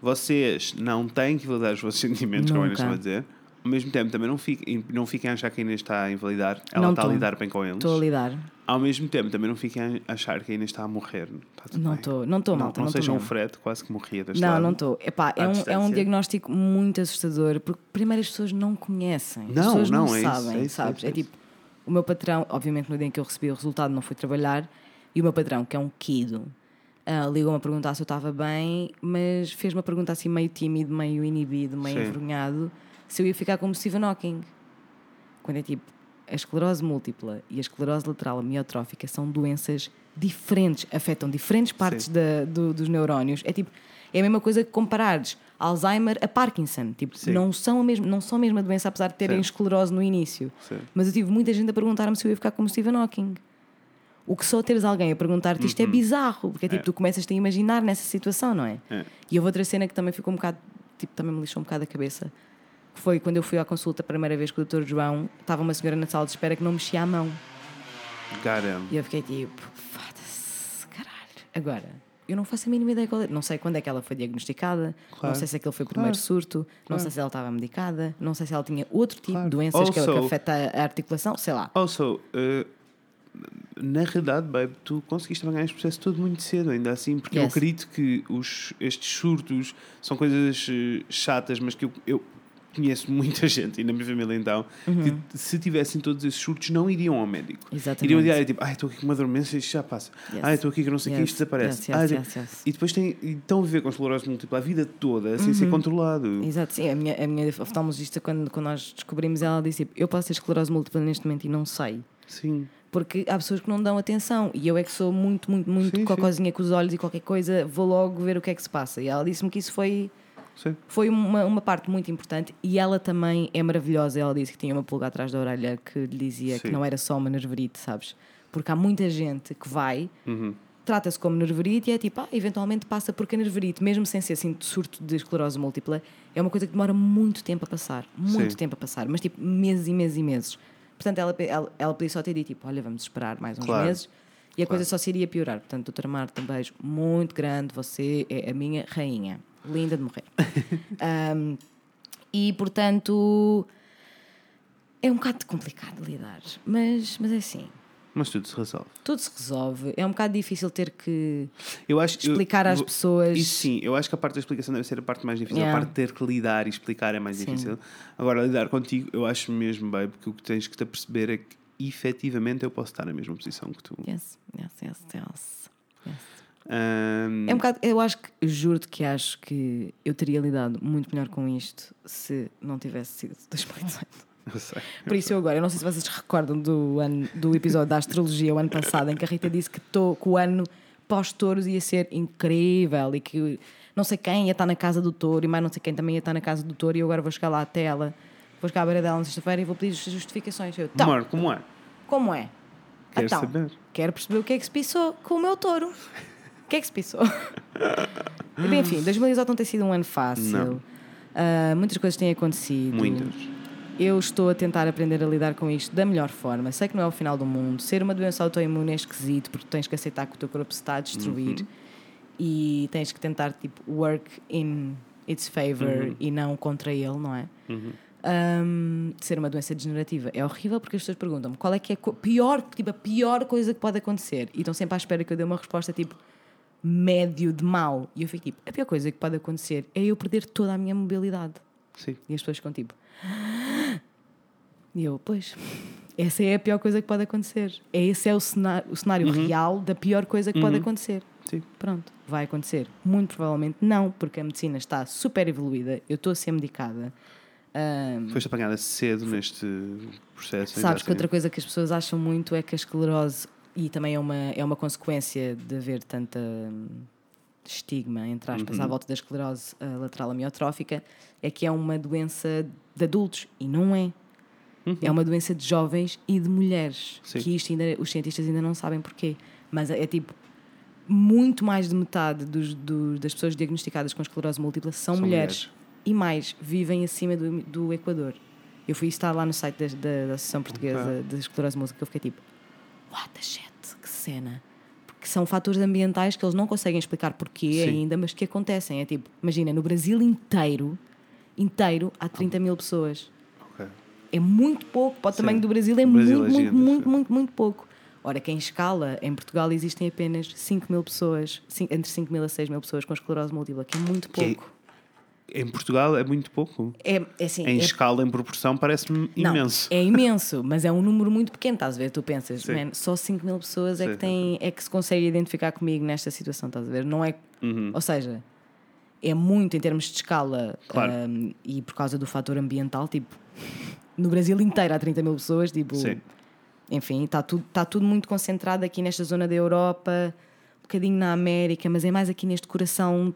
Vocês não têm que validar os vossos sentimentos, como a Inês Nunca. estava a dizer. Ao mesmo tempo, também não fiquem, não fiquem a achar que a Inês está a invalidar. Ela Não está a tô. lidar bem com eles. Estou a lidar. Ao mesmo tempo, também não fiquem a achar que a Inês está a morrer. Está Não estou, não estou, malta. não Não sejam um. Fred, quase que morria deste Não, lado. não estou. É um, é um diagnóstico muito assustador, porque primeiro as pessoas não conhecem. as Não, pessoas não, não, é isso, sabem, é isso, sabes? é É, isso. tipo, o meu patrão, obviamente no dia em que eu recebi o resultado não fui trabalhar, e o meu patrão, que é um kido, ah, ligou-me a perguntar se eu estava bem, mas fez uma pergunta assim meio tímido, meio inibido, meio Sim. envergonhado, se eu ia ficar como Stephen Hawking. Quando é tipo, a esclerose múltipla e a esclerose lateral amiotrófica são doenças diferentes, afetam diferentes partes da- do- dos neurónios. É tipo, é a mesma coisa que comparares Alzheimer a Parkinson. Tipo, Sim. não são, a mesma, não são a mesma doença, apesar de terem Sim. esclerose no início. Sim. Mas eu tive muita gente a perguntar-me se eu ia ficar como Stephen Hawking. O que só teres alguém a perguntar-te isto é bizarro, porque é tipo, Uhum. É. tu começas-te a imaginar nessa situação, não é? É. E houve outra cena que também ficou um bocado, tipo, também me lixou um bocado a cabeça. Que foi quando eu fui à consulta a primeira vez com o Dr. João, estava uma senhora na sala de espera que não mexia a mão. Him. E eu fiquei tipo, foda-se, caralho. Agora, eu não faço a mínima ideia qual é. Não sei quando é que ela foi diagnosticada, Claro. não sei se aquele foi o Claro. primeiro surto, não sei se ela estava medicada, não sei se ela tinha outro tipo de doenças que, que Also- afeta a articulação, sei lá. Also, uh, na realidade, babe, tu conseguiste apanhar este processo todo muito cedo, ainda assim, porque eu Yes. acredito que os, estes surtos são coisas eh, chatas, mas que eu, eu conheço muita gente, e na minha família então, que se tivessem todos esses surtos não iriam ao médico. Uhum. Exatamente. Iriam diário, tipo, ai, estou aqui com uma dormência isto já passa. Yes. Ai, estou aqui que não sei o que Yes, isto desaparece. yes, yes, Ai, yes. E depois tem, e estão a viver com esclerose múltipla a vida toda, sem Uhum. ser controlado. Exato, sim. A minha, a minha oftalmologista, quando, quando nós descobrimos, ela disse: tipo, Eu posso ter esclerose múltipla neste momento e não sei. Sim. Porque há pessoas que não dão atenção e eu é que sou muito, muito, muito Sim, sim. cocozinha com os olhos e qualquer coisa, vou logo ver o que é que se passa. E ela disse-me que isso foi, Sim. foi uma, uma parte muito importante e ela também é maravilhosa. Ela disse que tinha uma pulga atrás da orelha que lhe dizia Sim. que não era só uma nerverite, sabes? Porque há muita gente que vai, Uhum. trata-se como nerverite e é tipo, ah, eventualmente passa porque a nerverite, mesmo sem ser assim de surto de esclerose múltipla, é uma coisa que demora muito tempo a passar. Muito Sim. tempo a passar, mas tipo meses e meses e meses. Portanto, ela, ela, ela podia só ter dito, tipo, olha, vamos esperar mais uns Claro. meses e a coisa só se iria piorar. Portanto, doutora Marta, um beijo muito grande, você é a minha rainha. Linda de morrer. Ahm, e, portanto, é um bocado complicado lidar, mas, mas é assim. Mas tudo se resolve. Tudo se resolve. É um bocado difícil ter que Eu acho eu- explicar às vou- pessoas. Isso sim, eu acho que a parte da explicação deve ser a parte mais difícil. Yeah. A parte de ter que lidar e explicar é mais Sim. difícil. Agora, lidar contigo, eu acho mesmo, babe, que o que tens que te perceber é que efetivamente eu posso estar na mesma posição que tu. Yes, yes, yes, yes. yes. Ahm, É um bocado, eu acho que, juro-te que acho que eu teria lidado muito melhor com isto se não tivesse sido 2018. eu sei. Por isso eu agora, eu não sei se vocês recordam do, ano, do episódio da astrologia o ano passado, em que a Rita disse que, tô, que o ano pós-touros ia ser incrível e que não sei quem ia estar na casa do touro e mais não sei quem também ia estar na casa do touro e eu agora vou chegar lá até ela, vou chegar à beira dela na sexta-feira e vou pedir justificações. Eu, então, Amor, como é? como é? Queres então, saber? quero perceber o que é que se passou com o meu touro. O que é que se passou? Bem, enfim, 2018 não tem sido um ano fácil. Ah, muitas coisas têm acontecido. Muitas. Eu estou a tentar aprender a lidar com isto da melhor forma. Sei que não é o final do mundo. Ser uma doença autoimune é esquisito porque tens que aceitar que o teu corpo se está a destruir Uhum. e tens que tentar tipo work in its favor Uhum. e não contra ele, não é? Um, ser uma doença degenerativa é horrível porque as pessoas perguntam-me qual é que é a pior, tipo, a pior coisa que pode acontecer e estão sempre à espera que eu dê uma resposta tipo médio de mau e eu fico tipo, a pior coisa que pode acontecer é eu perder toda a minha mobilidade Sim. e as pessoas ficam tipo. E eu, pois, essa é a pior coisa que pode acontecer. É Esse é o cenário, o cenário real da pior coisa que pode acontecer. Sim. Pronto, vai acontecer. Muito provavelmente não, porque a medicina está super evoluída, eu estou a ser medicada. Ahm, Foste apanhada cedo neste processo. sabes que outra coisa que as pessoas acham muito é que a esclerose, e também é uma, é uma consequência de haver tanta hum, estigma, entre aspas, Uhum. à volta da esclerose ah, lateral amiotrófica, é que é uma doença de adultos, e não é. É uma doença de jovens e de mulheres. Uhum. Sim. Que isto ainda, os cientistas ainda não sabem porquê. Mas é, é tipo, muito mais de metade dos, do- das pessoas diagnosticadas com esclerose múltipla são, São mulheres. mulheres. E mais, vivem acima do, do Equador. Eu fui estar lá no site da, da, da Associação Portuguesa de Esclerose Múltipla, eu fiquei tipo, what the shit, que cena. Porque são fatores ambientais que eles não conseguem explicar porquê Sim. ainda, mas que acontecem. É tipo, imagina, no Brasil inteiro, inteiro, há 30 mil pessoas. Ok. É muito pouco, para o Sim. tamanho do Brasil é Brasil muito, é muito, muito, muito, muito pouco. Ora, que em escala, em Portugal existem apenas 5 mil pessoas, entre 5 mil a 6 mil pessoas com esclerose múltipla, que é muito Que é- pouco. Em Portugal é muito pouco. É, é assim, Em é- escala, em proporção, parece-me não, imenso. é imenso, mas é um número muito pequeno, estás a ver? Tu pensas, man, só 5 mil pessoas é que, têm, é que se consegue identificar comigo nesta situação, estás a ver? Não é. Uhum. Ou seja, é muito em termos de escala Claro. um, e por causa do fator ambiental, tipo, no Brasil inteiro há 30 mil pessoas, tipo, Sim. enfim, está tudo, está tudo muito concentrado aqui nesta zona da Europa, um bocadinho na América, mas é mais aqui neste coração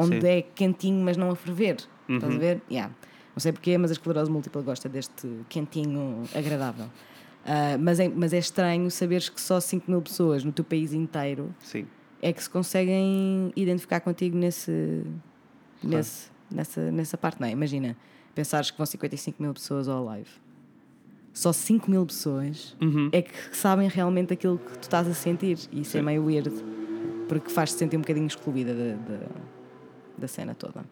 onde Sim. é quentinho, mas não a ferver. Estás a ver? Yeah. Não sei porquê, mas a esclerose múltipla gosta deste quentinho agradável. Ah, mas, é, mas é estranho saberes que só 5 mil pessoas no teu país inteiro Sim. é que se conseguem identificar contigo nesse, nesse, nessa, nessa parte, não é? Imagina, pensares que vão 55 mil pessoas ao live. Só 5 mil pessoas é que sabem realmente aquilo que tu estás a sentir. E isso é Sim. meio weird, porque faz-te sentir um bocadinho excluída da, da, cena toda.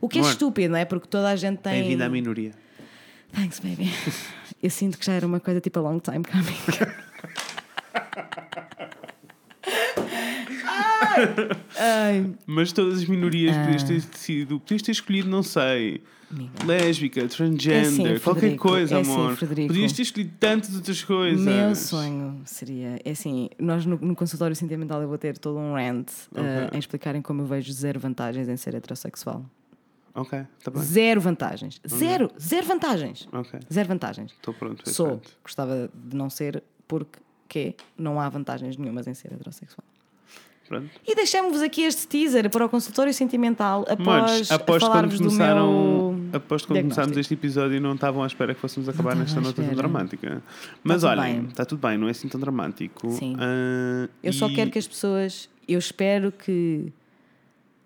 O que é Amor, estúpido, não é? Porque toda a gente tem. Bem-vindo à minoria. Thanks, baby. Eu sinto que já era uma coisa tipo a long time coming. Ai, Mas todas as minorias podias ter sido, podias ter escolhido, não sei, lésbica, transgender, É assim, qualquer Frederico, coisa, é assim, amor. Frederico. podias ter escolhido tantas outras coisas. meu sonho seria. É assim, nós no, no consultório sentimental eu vou ter todo um rant eh, em explicarem como eu vejo zero vantagens em ser heterossexual. Ok, tá bem. Zero vantagens. Zero, zero vantagens. Ok, Zero vantagens. estou pronto. Sou, gostava de não ser porque que não há vantagens nenhumas em ser heterossexual. Pronto. E deixamos-vos aqui este teaser para o consultório sentimental após Mas aposto que quando falar-vos do começaram, meu que quando começámos este episódio não estavam à espera que fôssemos acabar nesta nota tão dramática. Mas tudo olhem, bem. está tudo bem, não é assim tão dramático. Sim. Ah, Eu só e- quero que as pessoas. Eu espero que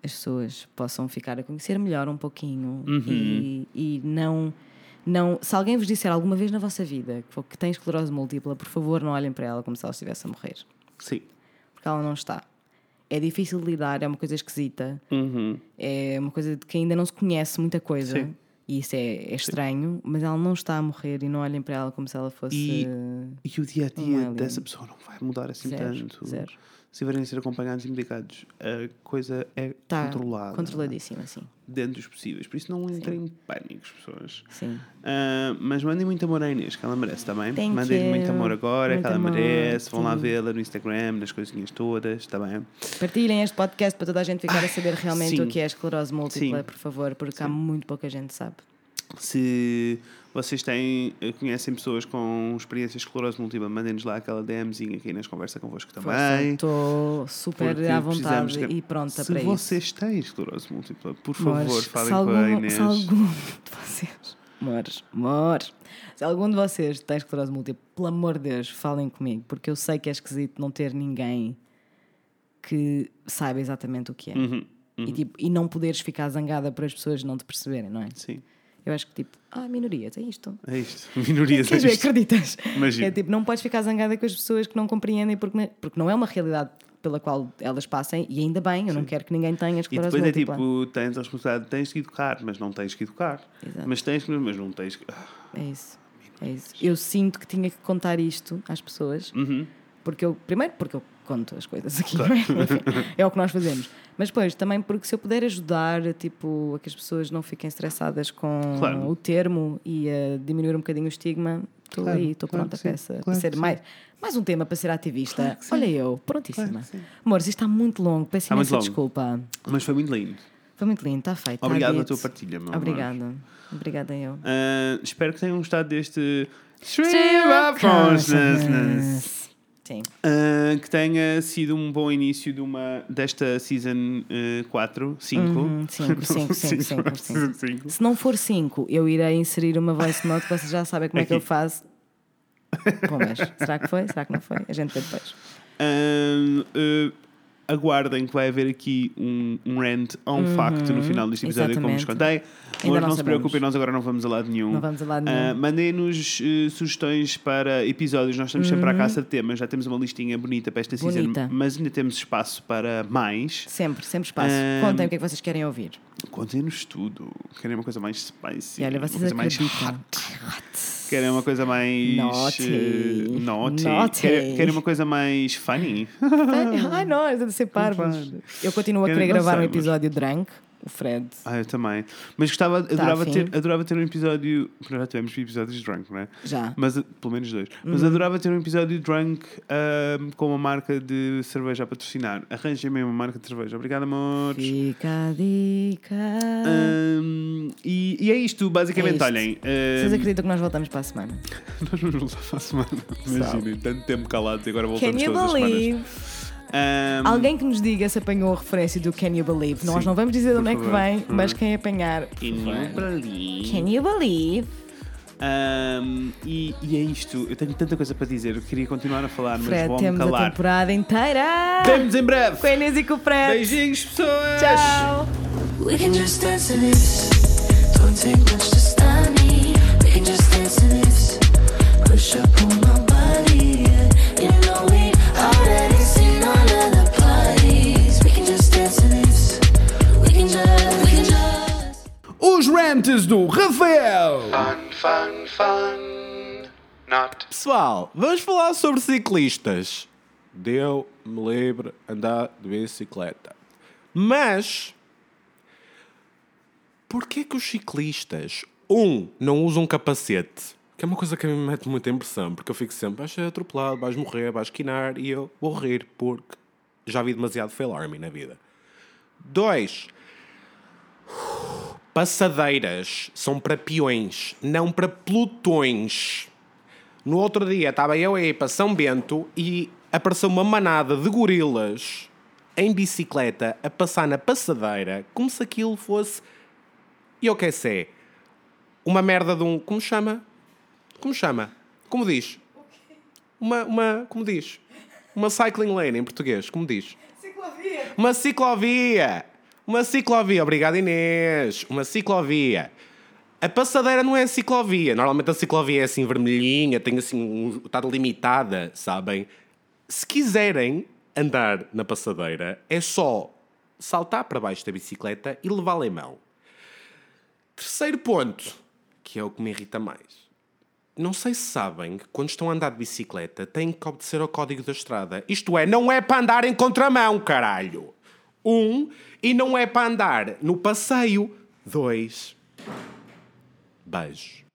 as pessoas possam ficar a conhecer melhor um pouquinho Uhum. e, e não. Não, se alguém vos disser alguma vez na vossa vida que, que tem esclerose múltipla, por favor, não olhem para ela como se ela estivesse a morrer. Sim. Porque ela não está. É difícil de lidar, é uma coisa esquisita, Uhum. é uma coisa de que ainda não se conhece muita coisa. Sim. E isso é, é estranho, mas ela não está a morrer e não olhem para ela como se ela fosse. E- E o dia a dia é dessa pessoa não vai mudar assim Zero, tanto. zero. Se tiverem a ser acompanhados e medicados, a coisa é Está controlada. controladíssima, sim. Dentro dos possíveis. Por isso não entrem em pânico, as pessoas. sim. Ah, mas mandem muito amor à Inês, que ela merece também. Thank Mandem muito amor agora, Muito que ela amor, merece. Vão lá sim. vê-la no Instagram, nas coisinhas todas, está bem? Partilhem este podcast para toda a gente ficar a saber realmente sim. o que é esclerose múltipla, Sim. por favor, porque há muito pouca gente que sabe. Se vocês têm, eh, conhecem pessoas com experiências de esclerose múltipla, mandem-nos lá aquela DMzinha aqui nas conversa convosco também. Estou super à vontade de- e pronta Se para isso. vocês têm esclerose múltipla, por favor, falem se com a Inês. se algum de vocês Amores, amores. Se algum de vocês tem esclerose múltipla, pelo amor de Deus, falem comigo, porque eu sei que é esquisito não ter ninguém que saiba exatamente o que é. Uhum, E, tipo, e não poderes ficar zangada por as pessoas não te perceberem, não é? Sim. Eu acho que tipo, ah, minorias, é isto. É isto. Minorias é ver, isto. acreditas? Imagino. É tipo, não podes ficar zangada com as pessoas que não compreendem porque, não- porque não é uma realidade pela qual elas passem e ainda bem, eu não quero que ninguém tenha E esclerose depois é tipo, tens a responsabilidade, tens que educar, mas não tens que educar. Exato. Mas tens que, mas não tens que. Ah, É isso. É isso. Eu sinto que tinha que contar isto às pessoas, Uhum. porque eu, primeiro porque eu conto as coisas aqui, não é? Enfim, é o que nós fazemos. Mas depois também porque se eu puder ajudar tipo, a que as pessoas não fiquem estressadas com Claro. o termo e a diminuir um bocadinho o estigma, estou Claro, aí, estou claro pronta para, essa, claro para ser mais, mais um tema para ser ativista. Olha eu, prontíssima. Claro. Amores, isto está muito longo, peço imensa longo. desculpa. Mas foi muito lindo. Foi muito lindo, está feito. Obrigado pela tua partilha, meu amor. Obrigada. Obrigada eu. Ah, espero que tenham gostado deste Stream of Consciousness. Sim. Ah, que tenha sido um bom início de uma, desta season 4, 5. Uhum, cinco, cinco, cinco, cinco, cinco. 5. Se não for 5, eu irei inserir uma voice note que vocês já sabem como é que eu faço. Bom, mas será que foi? Será que não foi? A gente vê depois. eh, aguardem que vai haver aqui um, um rant a um facto no final deste episódio, como vos exatamente. contei. Ainda Mas não não se preocupem, nós agora não vamos a lado nenhum. Não vamos a lado Ah, nenhum. Mandem-nos eh, sugestões para episódios. Nós estamos sempre à caça de temas. Já temos uma listinha bonita para esta season, Bonita. mas ainda temos espaço para mais. Sempre, sempre espaço. Ahm, Contem o que é que vocês querem ouvir. Contem-nos tudo. Querem uma coisa mais spicy? E olha, uma vocês coisa mais acreditam. hot. Querem uma coisa mais. Naughty. eh, naughty. Naughty. Querem, querem uma coisa mais funny? Ai, nós, parvos. fun. Eu continuo a Eu querer gravar um episódio drunk. O Fred. Ah, eu também. Mas gostava, adorava, afim? ter, adorava ter um episódio. Já tivemos episódios drunk, não é? Já. Mas, eh, pelo menos dois. Mas Uhum. adorava ter um episódio drunk com uma marca de cerveja a patrocinar. Arranjem-me uma marca de cerveja. Obrigado, amores. Fica a dica. Ahm, e, e é isto, basicamente. É isto. Olhem. Vocês ahm, acreditam que nós voltamos para a semana? nós vamos voltar para a semana. Imaginem, tanto tempo calados e agora voltamos Can todas as semanas. Ahm, Alguém que nos diga se apanhou a referência do Can You Believe. Nós Sim, não vamos dizer de onde é que vem, mas quem apanhar. Can you believe? Can You Believe? Ahm, e, e é isto. Eu tenho tanta coisa para dizer. Eu queria continuar a falar, mas Fred, vou-me temos a calar. temporada inteira. Vemos em breve. Com a Inês e com o Fred. Beijinhos, pessoas. Tchau. We can just dance to this. Don't take much to stop me. We can just dance to this. Push up on my Os rants do Rafael. Fun, fun, fun. Not. Pessoal, vamos falar sobre ciclistas. Deu-me livre andar de bicicleta. Mas, porquê que os ciclistas, um, não usam capacete? Que é uma coisa que a mim me mete muita impressão, porque eu fico sempre, vais ser atropelado, vais morrer, vais quinar, e eu vou rir, porque já vi demasiado fail army na vida. Dois, passadeiras são para peões, não para pelotões. No outro dia estava eu a ir para São Bento e apareceu uma manada de gorilas em bicicleta a passar na passadeira como se aquilo fosse. E eu que sei. Uma merda de um. Como chama? Como chama? Como diz? Uma. uma como diz? Uma cycling lane em português. Como diz? Uma ciclovia! Uma ciclovia, obrigado Inês. Uma ciclovia. A passadeira não é ciclovia. Normalmente a ciclovia é assim vermelhinha, tem assim, está delimitada, sabem? Se quiserem andar na passadeira, é só saltar para baixo da bicicleta e levá-la em mão. Terceiro ponto, que é o que me irrita mais. Não sei se sabem que quando estão a andar de bicicleta têm que obedecer ao código da estrada. Isto é, não é para andar em contramão, caralho. Um, e não é para andar no passeio. Dois. Beijo.